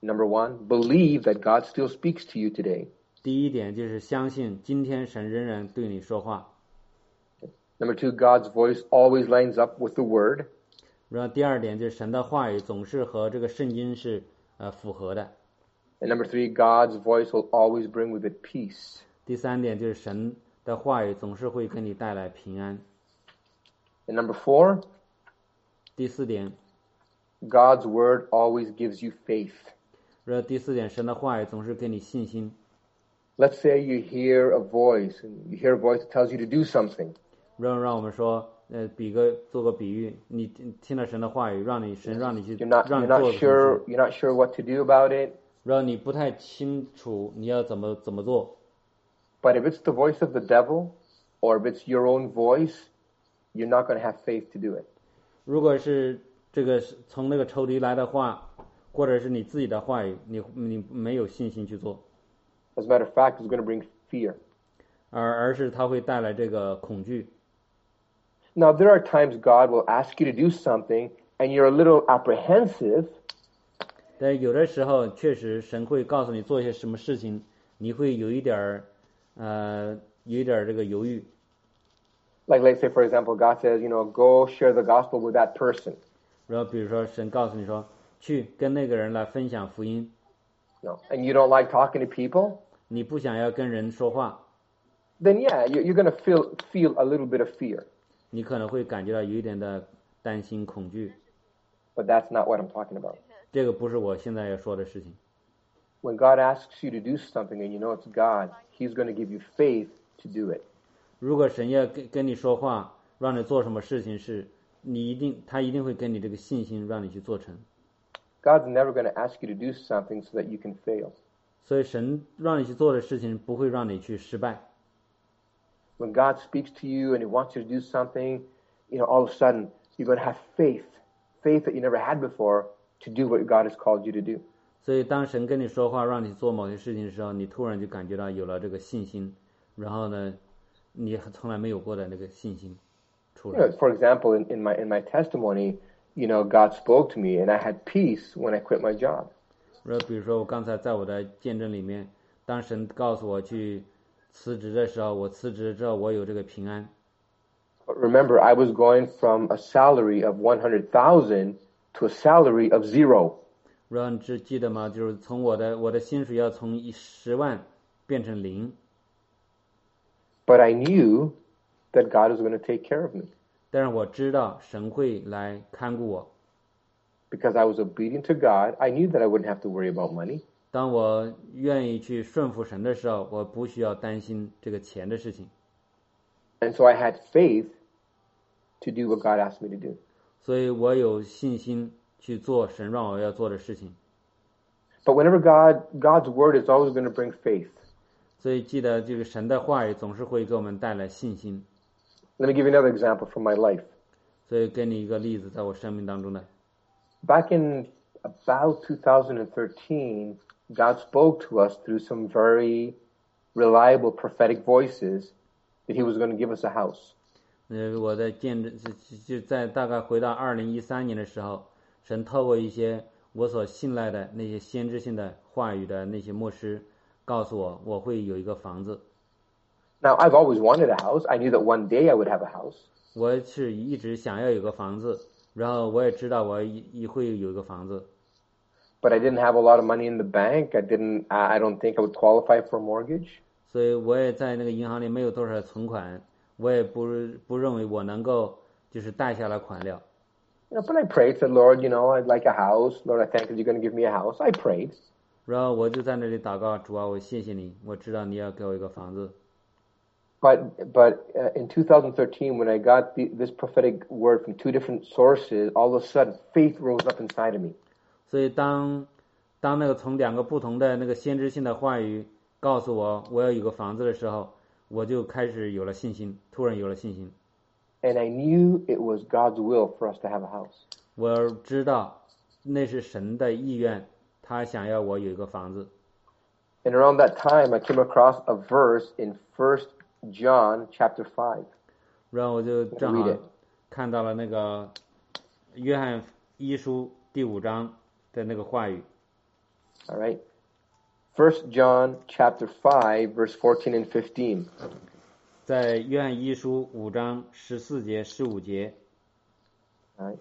Number one, believe that God still speaks to you today. 第一点就是相信今天神仍然对你说话。 Number two, God's voice always lines up with the Word. 然后第二点就是神的话语总是和这个圣经是呃符合的。 And number three, God's voice will always bring with it peace. 第三点就是神的话语总是会给你带来平安。 And number four, 第四点， God's Word always gives you faith. 然后第四点，神的话语总是给你信心。 Let's say you hear a voice and you hear a voice that tells you to do something. 让让我们说，呃，比个做个比喻，你听听了神的话语，让你神让你去 You're not 让 you're 你做 not 的事 sure 情， you're not sure what to do about it. 让你不太清楚你要怎么怎么做。 But if it's the voice of the devil or if it's your own voice, you're not going to have faith to do it. 如果是这个是从那个仇敌来的话，或者是你自己的话语，你你没有信心去做， As a matter of fact, it's going to bring fear. 而而是它会带来这个恐惧。 Now, there are times God will ask you to do something and you're a little apprehensive, 但有的时候确实神会告诉你做一些什么事情，你会有一点儿，呃，有一点儿这个犹豫。 like let's say, for example, God says, you know, go share the gospel with that person. 然后比如说神告诉你说，去跟那个人来分享福音， You know, and you don't like talking to people, 你不想要跟人说话， then yeah, you- you're going to feel feel a little bit of fear. 你可能会感觉到有一点的担心恐惧。 But that's not what I'm talking about. 这个不是我现在要说的事情。 When God asks you to do something and you know it's God, He's going to give you faith to do it. 如果神要跟跟你说话，让你做什么事情是，你一定他一定会给你这个信心，让你去做成。God's never going to ask you to do something so that you can fail. 所以神让你去做的事情，不会让你去失败。When God speaks to you and He wants you to do something, you know, all of a sudden you're going to have faith, faith that you never had before to do what God has called you to do. 所以当神跟你说话，让你做某些事情的时候，你突然就感觉到有了这个信心，然后呢，你从来没有过的那个信心出 You 来 know, for example, in, in my in my testimony, you know, God spoke to me and I had peace when I quit my job. 然后比如说我刚才在我的见证里面，当神告诉我去辞职的时候，我辞职之后我有这个平安。 But remember, I was going from a salary of 100,000 to a salary of zero. 然后你只记得吗？就是从我的我的薪水要从一十万变成零， But I knew that God was going to take care of me. 但是我知道神会来看顾我。 because I was obedient to God, I knew that I wouldn't have to worry about money. 当我愿意去顺服神的时候，我不需要担心这个钱的事情， And so I had faith to do what God asked me to do. 所以我有信心去做神让我要做的事情。 But whenever God, God's word is always going to bring faith. 所以记得这个神的话语总是会给我们带来信心。 Let me give you another example from my life. 所以给你一个例子，在我生命当中的， Back in about 2013, God spoke to us through some very reliable prophetic voices that He was going to give us a house. 呃，我在见证就就在大概回到二零一三年的时候，神透过一些我所信赖的那些先知性的话语的那些牧师， 告诉我我会有一个房子。 Now, I've always wanted a house. I knew that one day I would have a house. 我是一直想要有个房子，然后我也知道我也也会有一个房子， But I didn't have a lot of money in the bank. I didn't, I I don't think I would qualify for a mortgage. 所以我也在那个银行里没有多少存款，我也不不认为我能够就是贷下来款了。 You know, but I prayed, said, Lord, you know, I'd like a house. Lord, I thank you you're going to give me a house. I prayed. 然后我就在那里祷告，主啊，我谢谢你，我知道你要给我一个房子。 But but uh, in 2013, when I got the, this prophetic word from two different sources, all of a sudden faith rose up inside of me. 所以当当那个从两个不同的那个先知性的话语告诉我我要有个房子的时候，我就开始有了信心，突然有了信心。 And I knew it was God's will for us to have a house. 我知道那是神的意愿， 他想要我有一个房子。 And around that time, I came across a verse in First John chapter five. 然后我就正 Read 好 it. 看到了那个约翰一书第五章的那个话语， All right. First John chapter five, verse fourteen and fifteen. 在约翰一书五章十四节、十五节。 All right.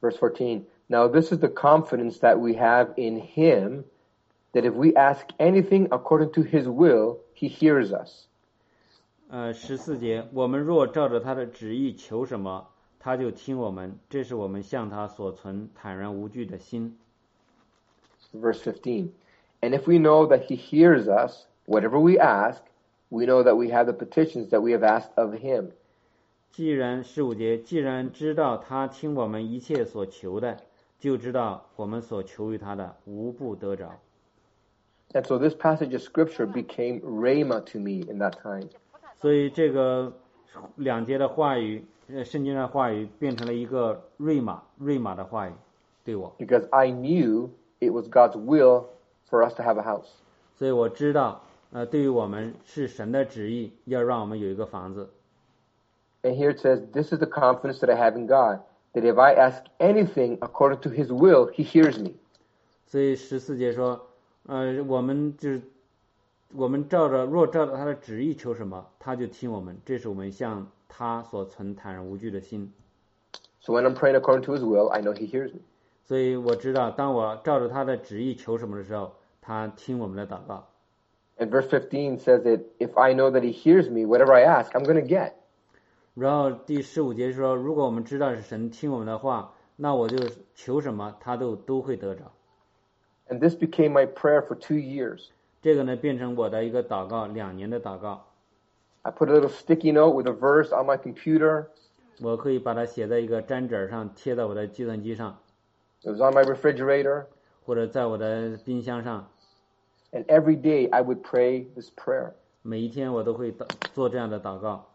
Verse 14. Now this is the confidence that we have in him that if we ask anything according to his will, he hears us. 呃，十四节，我们若照着他的旨意求什么，他就听我们，这是我们向他所存坦然无惧的心。 Verse 15. And if we know that he hears us, whatever we ask, we know that we have the petitions that we have asked of him. 既然十五节，既然知道他听我们一切所求的， 就知道我们所求于他的无不得着。And so this passage of scripture became Rhema to me in that time. 所以这个两节的话语，呃，圣经的话语变成了一个瑞玛瑞玛的话语，对我。Because I knew it was God's will for us to have a house. 所以我知道，呃，对于我们是神的旨意，要让我们有一个房子。And here it says, "This is the confidence that I have in God, that if I ask anything according to his will, he hears me. 所以十四节说，呃，我们就是我们照着若照着他的旨意求什么，他就听我们。这是我们向他所存坦然无惧的心。 So when I'm praying according to his will, I know he hears me. 所以我知道，当我照着他的旨意求什么的时候，他听我们的祷告。 And verse 15 says that if I know that he hears me, whatever I ask, I'm going to get. 然后第十五节说，如果我们知道是神听我们的话，那我就求什么，他都都会得着。And this became my prayer for two years. 这个呢，变成我的一个祷告，两年的祷告。I put a little sticky note with a verse on my computer. 我可以把它写在一个粘纸上，贴在我的计算机上，It was on my refrigerator. 或者在我的冰箱上。And every day I would pray this prayer. 每一天我都会祷做这样的祷告。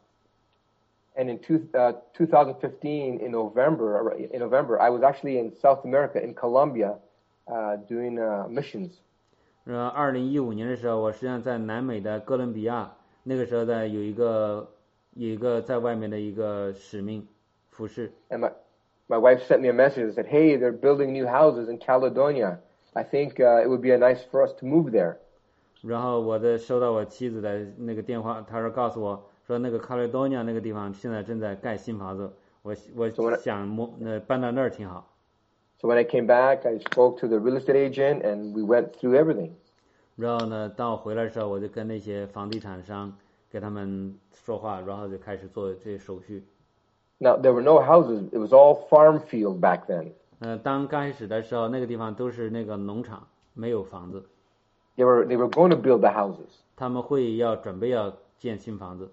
And in two, uh, 2015, in November, in November, I was actually in South America, in Colombia, uh, doing uh, missions. 然后，二零一五年的时候，我实际上在南美的哥伦比亚，那个时候在有一个有一个在外面的一个使命服饰。 And my, my wife sent me a message that said, hey, they're building new houses in Caledonia. I think uh, it would be a nice for us to move there. 然后我的收到我妻子的那个电话，她说告诉我 说那个卡雷多尼亚那个地方现在正在盖新房子，我我 So when I- 想摸呃搬到那儿挺好。 So when I came back, I spoke to the real estate agent and we went through everything. 然后呢，当我回来的时候，我就跟那些房地产商给他们说话，然后就开始做这些手续。 Now, there were no houses. It was all farm field back then. 呃，当刚开始的时候，那个地方都是那个农场，没有房子， They were they were going to build the houses. 他们会要准备要建新房子，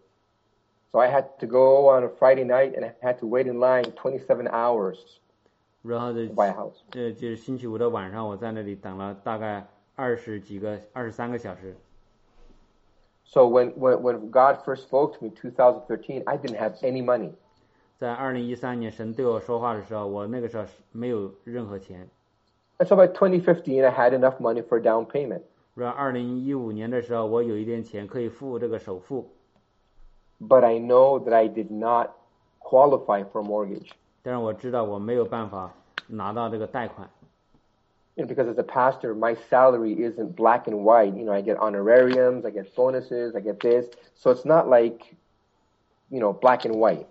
So I had to go on a Friday night and I had to wait in line 27 hours 然后 to 就 buy a house. 这就是星期五的晚上，我在那里等了大概二十几个、二十三个小时。 So when, when, when God first spoke to me, 2013, I didn't have any money. 在二零一三年神对我说话的时候，我那个时候是没有任何钱。 And so by 2015, I had enough money for a down payment. 然后二零一五年的时候，我有一点钱可以付这个首付， But I know that I did not qualify for a mortgage. 但是我知道我没有办法拿到这个贷款， You know, because as a pastor, my salary isn't black and white. You know, I get honorariums, I get bonuses, I get this. So it's not like, you know, black and white.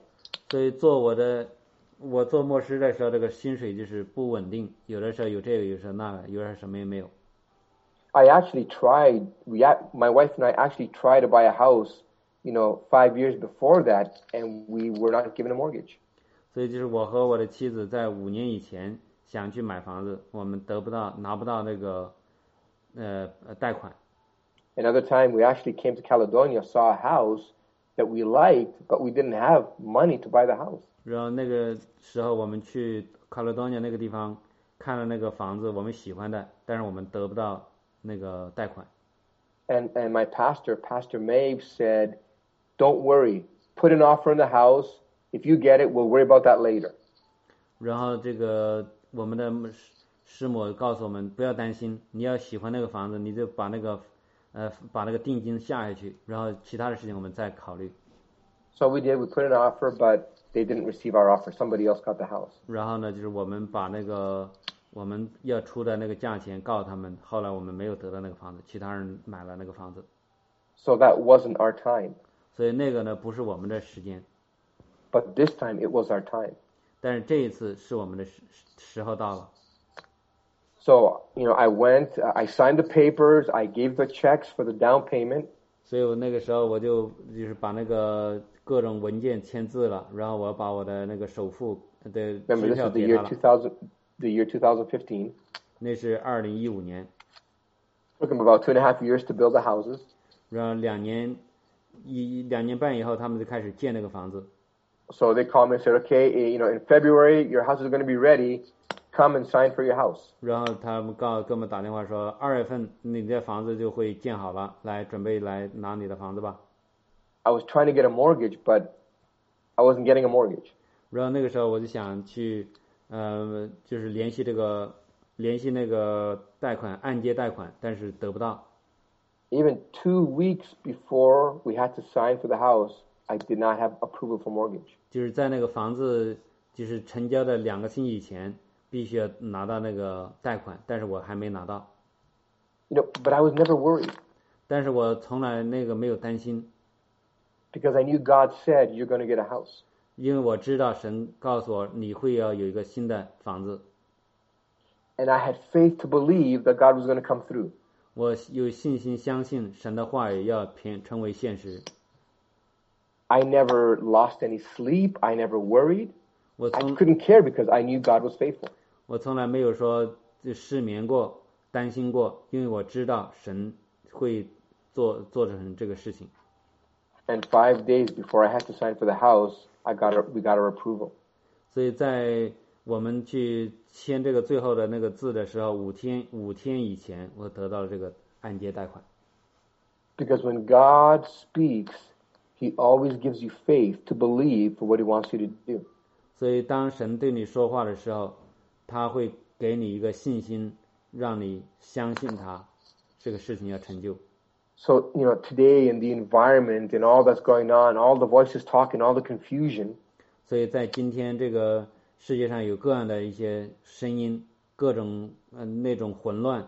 所以做我的我做牧师的时候，这个薪水就是不稳定，有的时候有这个，有时候那个，有的时候什么也没有。 I actually tried, we, ac- my wife and I actually tried to buy a house, you know, five years before that, and we were not given a mortgage. 所以就是我和我的妻子在五年以前想去买房子，我们得不到拿不到那个呃呃贷款。 Another time, we actually came to Caledonia, saw a house that we liked, but we didn't have money to buy the house. 然后那个时候我们去卡罗多尼亚那个地方看了那个房子，我们喜欢的，但是我们得不到那个贷款。 And, and my pastor, Pastor Maeve, said, Don't worry, put an offer in the house. If you get it, we'll worry about that later. 然后这个我们的师师母告诉我们不要担心，你要喜欢那个房子，你就把那个呃把那个定金下下去，然后其他的事情我们再考虑。 So we did, we put in an offer, but they didn't receive our offer. Somebody else got the house. 然后呢，就是我们把那个我们要出的那个价钱告诉他们，后来我们没有得到那个房子，其他人买了那个房子， So that wasn't our time. 所以那个呢不是我们的时间， But this time, it was our time. 但是这一次是我们的时时候到了。 So, you know, I went, uh, I signed the papers, I gave the checks for the down payment, 所以我那个时候我就就是把那个各种文件签字了，然后我把我的那个首付的 Remember, 支 this 票 is the 给 year 他了。 2000, the year 2015. 那是二零一五年， Took them about two and a half years to build the houses. 然后两年 一两年半以后，他们就开始建那个房子。So they called me and said, okay, eh, you know, in February, your house is going to be ready. Come and sign for your house. 然后他们告给我们打电话说，二月份你的房子就会建好了，来准备来拿你的房子吧。I was trying to get a mortgage, but I wasn't getting a mortgage. 然后那个时候我就想去，呃，就是联系这个联系那个贷款按揭贷款，但是得不到。Even two weeks before we had to sign for the house, I did not have approval for mortgage. 就是在那个房子就是成交的两个星期以前，必须要拿到那个贷款，但是我还没拿到。 You know, but I was never worried 但是我从来那个没有担心， because I knew God said you're going to get a house. 因为我知道神告诉我你会要有一个新的房子， And I had faith to believe that God was going to come through. 我有信心相信神的话语要变成为现实。 I never lost any sleep. I never worried. 我 I 从 couldn't care because I knew God was faithful. 我从来没有说就失眠过、担心过，因为我知道神会做做成这个事情。 And five days before I had to sign for the house, I got a, we got our approval. 所以在 我们去签这个最后的那个字的时候，五天五天以前，我得到了这个按揭贷款。 Because when God speaks, He always gives you faith to believe for what He wants you to do. 所以当神对你说话的时候，他会给你一个信心，让你相信他这个事情要成就。 So, you know, today in the environment and all that's going on, all the voices talking, all the confusion, 所以在今天这个 世界上有各样的一些声音，各种嗯、呃、那种混乱，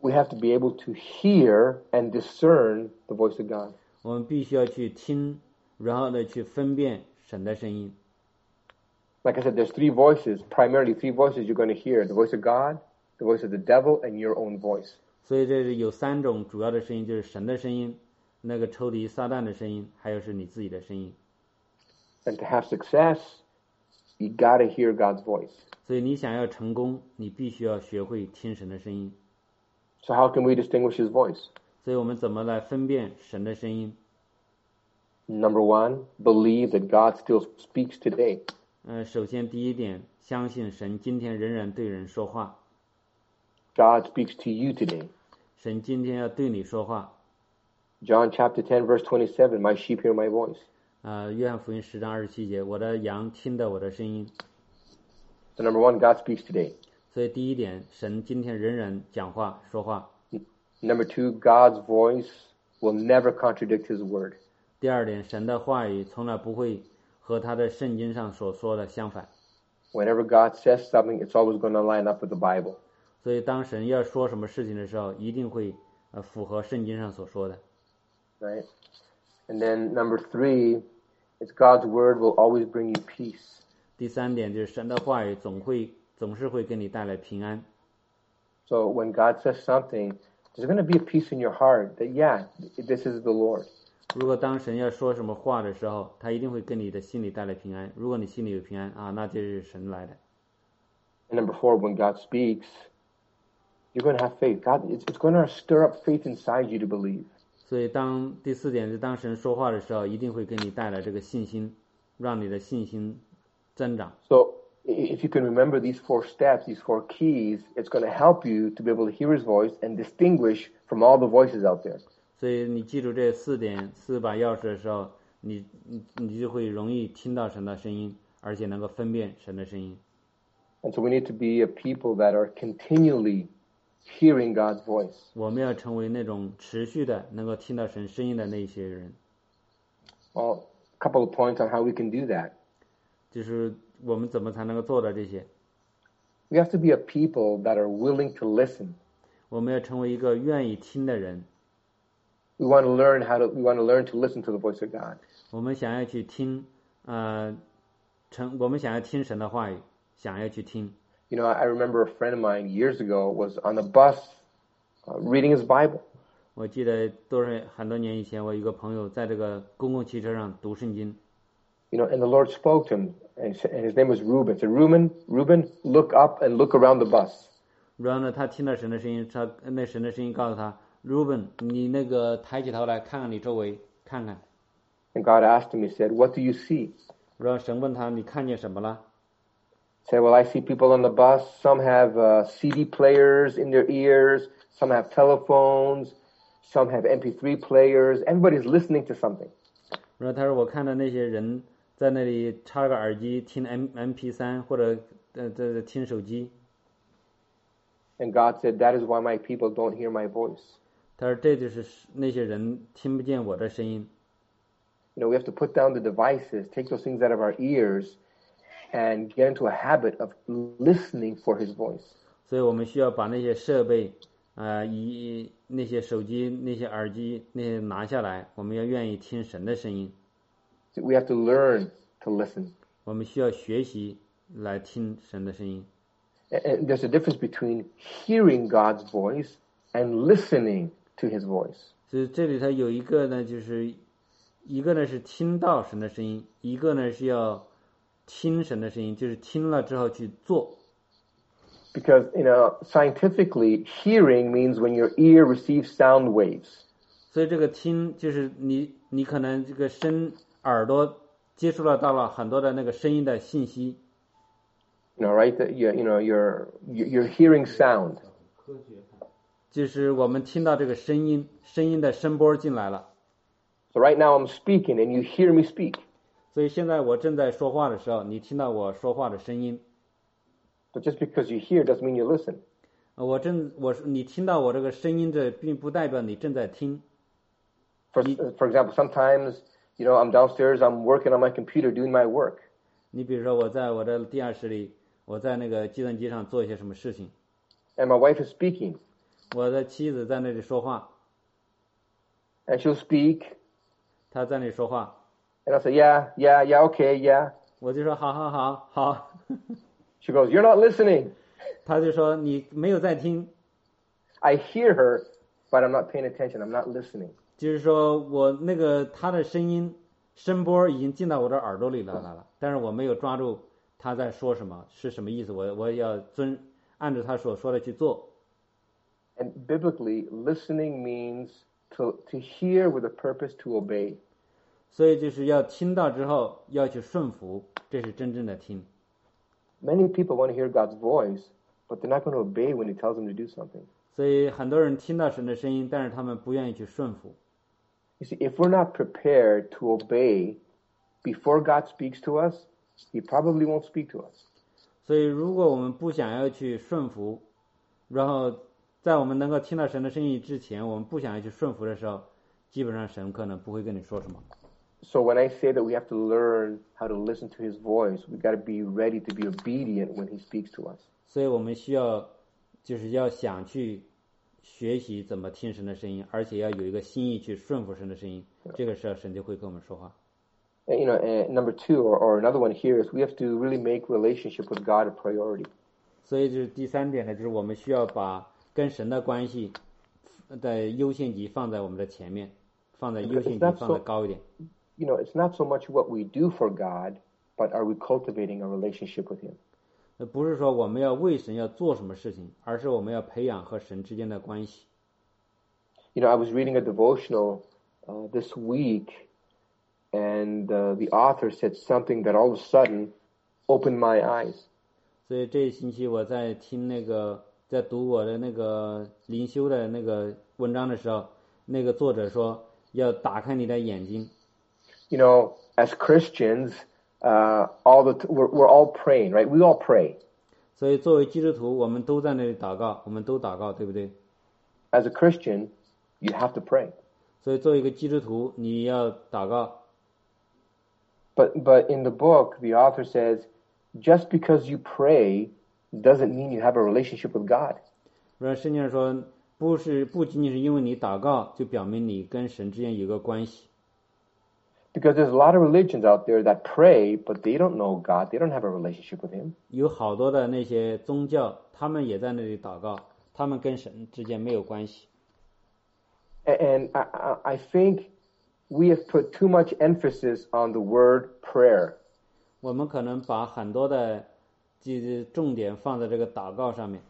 we have to be able to hear and discern the voice of God. 我们必须要去听，然后呢去分辨神的声音。 Like I said, there's three voices, primarily three voices you're going to hear the voice of God, the voice of the devil, and your own voice. 所以这是有三种主要的声音，就是神的声音，那个仇敌撒旦的声音，还有是你自己的声音。 And to have success, you got to hear God's voice. 所以你想要成功，你必须要学会听神的声音。 So how can we distinguish His voice? 所以我们怎么来分辨神的声音？ Number one, believe that God still speaks today. 呃，首先第一点，相信神今天仍然对人说话， God speaks to you today. 神今天要对你说话。 John chapter 10 verse 27, my sheep hear my voice. 呃，约翰福音十章二十七节，我的羊听到我的声音。 So number one, God speaks today. 所以第一点，神今天仍然讲话说话。 Number two, God's voice will never contradict His word. 第二点，神的话语从来不会和他的圣经上所说的相反。 Whenever God says something, it's always going to line up with the Bible. 所以当神要说什么事情的时候，一定会呃符合圣经上所说的。 Right? And then number three, it's God's word will always bring you peace. 第三点就是神的话语总会总是会给你带来平安。 So when God says something, there's going to be a peace in your heart that, yeah, this is the Lord. 如果当神要说什么话的时候，他一定会跟你的心里带来平安。如果你心里有平安啊，那就是神来的。 And number four, when God speaks, you're going to have faith. God, it's, it's going to stir up faith inside you to believe. 所以当第四点是当神说话的时候，一定会给你带来这个信心，让你的信心增长。 So i- if you can remember these four steps, these four keys, it's going to help you to be able to hear His voice and distinguish from all the voices out there. 所以你记住这四点四把钥匙的时候，你你你就会容易听到神的声音，而且能够分辨神的声音。 And so we need to be a people that are continually hearing God's voice. 我们要成为那种持续的能够听到神声音的那些人。 Well, a couple of points on how we can do that. 就是我们怎么才能够做到这些？ We have to be a people that are willing to listen. 我们要成为一个愿意听的人。 We want to learn how to, we want to learn to listen to the voice of God. 我们想要去听，呃，成我们想要听神的话语，想要去听。 You know, I remember a friend of mine years ago was on the bus uh, reading his Bible. 我记得多少很多年以前，我有一个朋友在这个公共汽车上读圣经， You know, and the Lord spoke to him, and, s- and his name was Reuben. Said, Reuben, Reuben, look up and look around the bus. 然后呢，他听到神的声音，他那神的声音告诉他，Ruben，你那个抬起头来看看你周围，看看。 And God asked him, He said, What do you see? 然后神问他，你看见什么了？ Said, Well, I see people on the bus. Some have uh, CD players in their ears. Some have telephones. Some have MP3 players. Everybody's listening to something. 然后他说，我看到那些人在那里插个耳机听 M M P 三或者呃这这听手机。 And God said, That is why my people don't hear my voice. 他说这就是那些人听不见我的声音。 You know, we have to put down the devices, take those things out of our ears, and get into a habit of listening for His voice. 所以我们需要把那些设备，呃，以那些手机、那些耳机那些拿下来，我们要愿意听神的声音。 We have to learn to listen. 我们需要学习来听神的声音。 And- And there's a difference between hearing God's voice and listening to His voice. 所以这里头有一个呢，就是一个呢是听到神的声音，一个呢是要 听神的声音，就是听了之后去做。 Because, you know, scientifically, hearing means when your ear receives sound waves. 所以这个听就是你你可能这个声耳朵接触了到了很多的那个声音的信息， You know, right? That you, you know, you're you're hearing sound. 就是我们听到这个声音，声音的声波进来了。 So right now I'm speaking and you hear me speak. 所以现在我正在说话的时候，你听到我说话的声音， But just because you hear doesn't mean you listen. 呃我正我是你听到我这个声音，这并不代表你正在听。 For for example, sometimes you know I'm downstairs, I'm working on my computer doing my work, 你比如说我在我的地下室里，我在那个计算机上做一些什么事情， and my wife is speaking, 我的妻子在那里说话， and she'll speak, 她在那里说话， and I'll say, yeah, yeah, yeah, okay, yeah. 我就说好好好好， She goes, you're not listening. 她就说你没有在听， I hear her, but I'm not paying attention. I'm not listening. 就是说我那个她的声音声波已经进到我的耳朵里来了了，但是我没有抓住 他在说什么，是什么意思，我我要遵按照他所说的去做。 And biblically, listening means to, to hear with a purpose to obey. 所以就是要听到之后要去顺服，这是真正的听。Many people want to hear God's voice, but they're not going to obey when He tells them to do something. 所以很多人听到神的声音，但是他们不愿意去顺服。You see, if we're not prepared to obey before God speaks to us, He probably won't speak to us. 所以如果我们不想要去顺服，然后在我们能够听到神的声音之前，我们不想要去顺服的时候，基本上神可能不会跟你说什么。So when I say that we have to learn how to listen to His voice, we got to be ready to be obedient when He speaks to us. 所以我们需要就是要想去学习怎么听神的声音，而且要有一个心意去顺服神的声音。这个时候神就会跟我们说话。 And, you know, and number two, or, or another one here is we have to really make relationship with God a priority. 所以就是第三点呢，就是我们需要把跟神的关系的优先级放在我们的前面，放在优先级 That's 放的 so- 高一点。 You know, it's not so much what we do for God, but are we cultivating a relationship with Him? 那不是说我们要为神要做什么事情，而是我们要培养和神之间的关系。 You know, I was reading a devotional uh, this week, and uh, the author said something that all of a sudden opened my eyes. 所以这一星期我在听那个，在读我的那个灵修的那个文章的时候，那个作者说要打开你的眼睛。 You know, as Christians, uh, all the t- we're, we're all praying, right? We all pray. 所以作为基督徒，我们都在那里祷告，我们都祷告，对不对？ As a Christian, you have to pray. 所以作为一个基督徒，你要祷告。 But but in the book, the author says, just because you pray doesn't mean you have a relationship with God. 然后圣经上说，不是不仅仅是因为你祷告，就表明你跟神之间有个关系。 Because there's a lot of religions out there that pray, but they don't know God. They don't have a relationship with Him. 有好多的那些宗教，他们也在那里祷告，他们跟神之间没有关系。 A- And I, I I think we have put too much emphasis on the word prayer. 我们可能把很多的这重点放在这个祷告上面。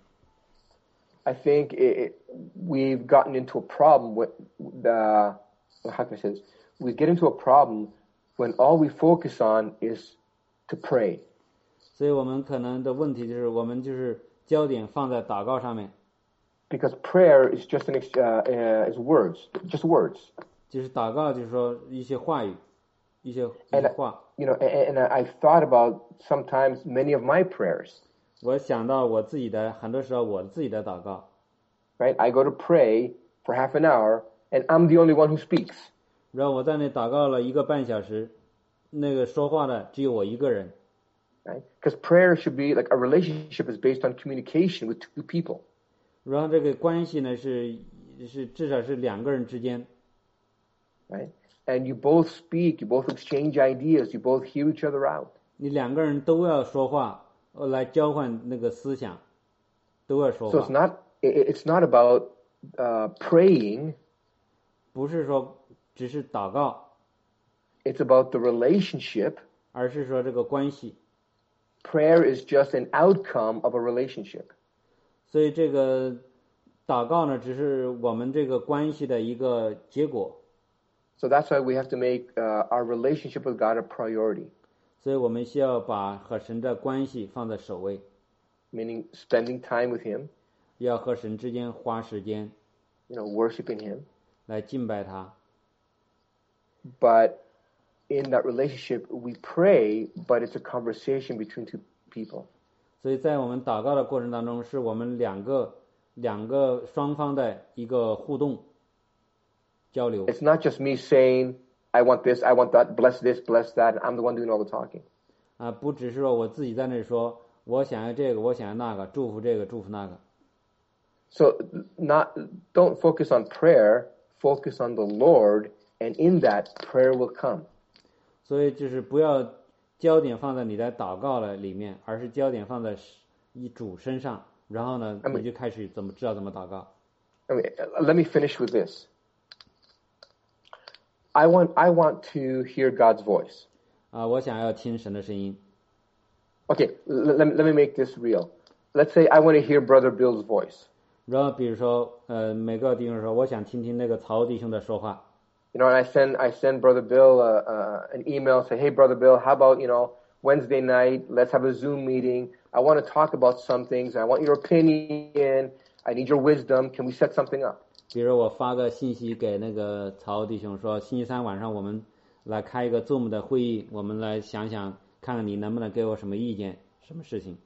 I think it, it, we've gotten into a problem with the how can I say this? We get into a problem when all we focus on is to pray. 所以我们可能的问题就是，我们就是焦点放在祷告上面， Because prayer is just an ex- uh, uh, is words, just words. 就是祷告就是说一些话语，一些一 And 些话。 you know, and, and I've thought about sometimes many of my prayers. 我想到我自己的，很多时候我自己的祷告， Right? I go to pray for half an hour, and I'm the only one who speaks. 然后我在那祷告了一个半小时，那个说话的只有我一个人。 Right? Because prayer should be like a relationship is based on communication with two people. 然后这个关系呢是是至少是两个人之间， Right? And you both speak, you both exchange ideas, you both hear each other out. 你两个人都要说话，呃来交换那个思想，都要说 So it's 话， not it- it's not about uh, praying. 不是说 只是祷告， It's about the relationship. 而是说这个关系。 Prayer is just an outcome of a relationship. 所以这个祷告呢，只是我们这个关系的一个结果。 So that's why we have to make uh, our relationship with God a priority, 所以我们需要把和神的关系放在首位， meaning spending time with Him, 要和神之间花时间 you know, worshiping Him. 来敬拜他。 But in that relationship, we pray, but it's a conversation between two people. 所以在我们祷告的过程当中，是我们两个两个双方的一个互动交流， It's not just me saying, I want this, I want that, bless this, bless that, and I'm the one doing all the talking. 啊，不只是说我自己在那里说，我想要这个，我想要那个，祝福这个，祝福那个。 So not don't focus on prayer, focus on the Lord, and in that prayer will come. 所以就是不要焦点放在你的祷告了里面，而是焦点放在一主身上，然后呢， I mean- 你就开始怎么知道怎么祷告。 I mean, uh, let me finish with this. I want I want to hear God's voice. 啊，我想要听神的声音， Okay, l- let, me- let me make this real. Let's say I want to hear Brother Bill's voice. 然后比如说，呃，每个弟兄说，我想听听那个曹弟兄的说话， You know, and I send I send Brother Bill uh, uh, an email. Say, hey, Brother Bill, how about you know Wednesday night? Let's have a Zoom meeting. I want to talk about some things. I want your opinion. I need your wisdom. Can we set something up? 比如我发个信息给那个曹弟兄说，星期三晚上我们来开一个 Zoom 的会议，我们来想想看看你能不能给我什么意见，什么事情。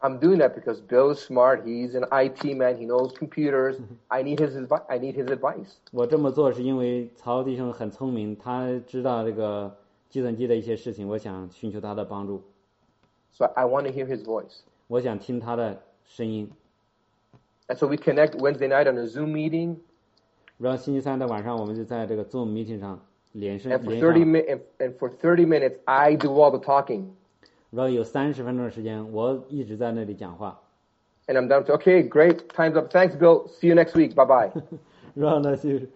I'm doing that because Bill is smart. He's an IT man. He knows computers. I need his advice. I need his advice. 我这么做是因为曹弟兄很聪明，他知道这个计算机的一些事情，我想寻求他的帮助， So I want to hear his voice. 我想听他的声音。 And so we connect Wednesday night on a Zoom meeting. 然后星期三的晚上，我们就在这个 Zoom meeting 上连上 And for 连 30 上， mi- and, and for 30 minutes, I do all the talking. 然后有三十分钟的时间，我一直在那里讲话。 And I'm down to, okay, great. Time's up. Thanks, Bill. See you next week. Bye bye. 然后呢，就是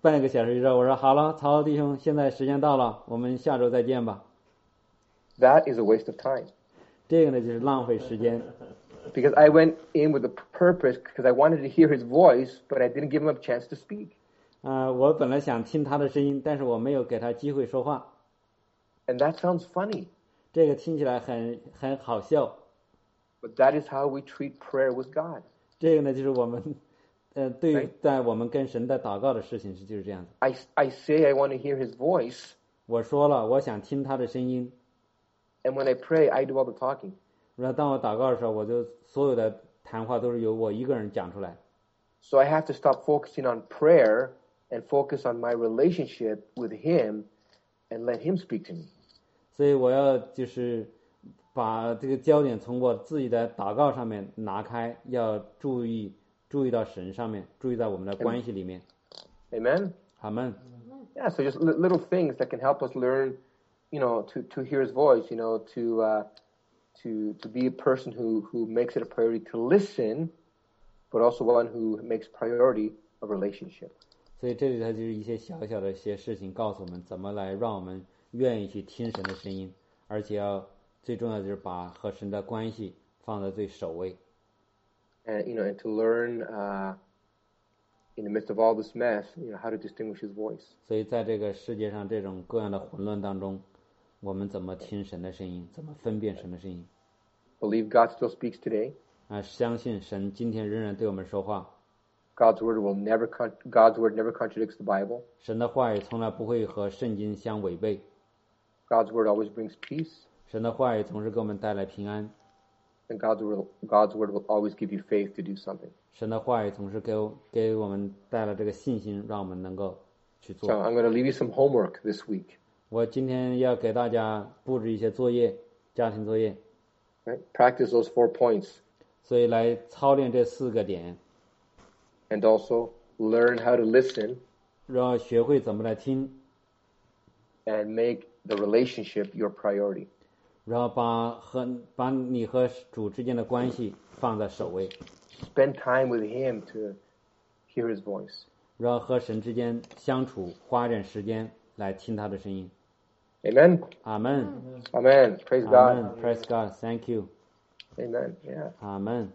半个小时之后，我说好了，曹弟兄，现在时间到了，我们下周再见吧。 that is a waste of time. 这个呢，就是浪费时间， Because I went in with a purpose because I wanted to hear his voice, but I didn't give him a chance to speak. 啊、我本来想听他的声音，但是我没有给他机会说话。 And that sounds funny, 这个听起来很很好笑。 but that is how we treat prayer with God. 这个呢，就是我们，呃，对于对在我们跟神的祷告的事情是就是这样子。 I, I say I want to hear his voice, 我说了，我想听他的声音。 and when I pray, I do all the talking. 然后当我祷告的时候，我就所有的谈话都是由我一个人讲出来。 So I have to stop focusing on prayer and focus on my relationship with him and let him speak to me. 所以我要就是把这个焦点从我自己的祷告上面拿开，要注意注意到神上面，注意到我们的关系里面。 Amen? 阿门。 Yeah, so just li- little things that can help us learn, you know, to, to hear his voice, you know, to, uh, to, to be a person who, who makes it a priority to listen, but also one who makes priority a relationship. 所以这里头就是一些小小的一些事情，告诉我们怎么来让我们 愿意去听神的声音，而且要最重要的就是把和神的关系放在最首位。 And, you know, and to learn, uh, in the midst of all this mess, you know, how to distinguish his voice. 所以在这个世界上这种各样的混乱当中，我们怎么听神的声音，怎么分辨神的声音？ Believe God still speaks today. 啊，相信神今天仍然对我们说话， God's word will never, con- God's word never contradicts the Bible. 神的话语从来不会和圣经相违背， God's word always brings peace. 神的话语总是给我们带来平安， And God's word, God's word will always give you faith to do something. 神的话语总是给我给我们带来这个信心，让我们能够去 So 做。 I'm going to leave you some homework this week. 我今天要给大家布置一些作业，家庭作业， Right? Practice those four points 所以来操练这四个点， and also learn how to listen 然后学会怎么来听， and make the relationship your priority. 然后把和把你和主之间的关系放在首位， Spend time with Him to hear His voice. 然后和神之间相处，花一点时间来听他的声音。 Amen. 阿门， Amen. Praise 阿 God. 门，Praise God，Thank you， Amen. Yeah. 阿门。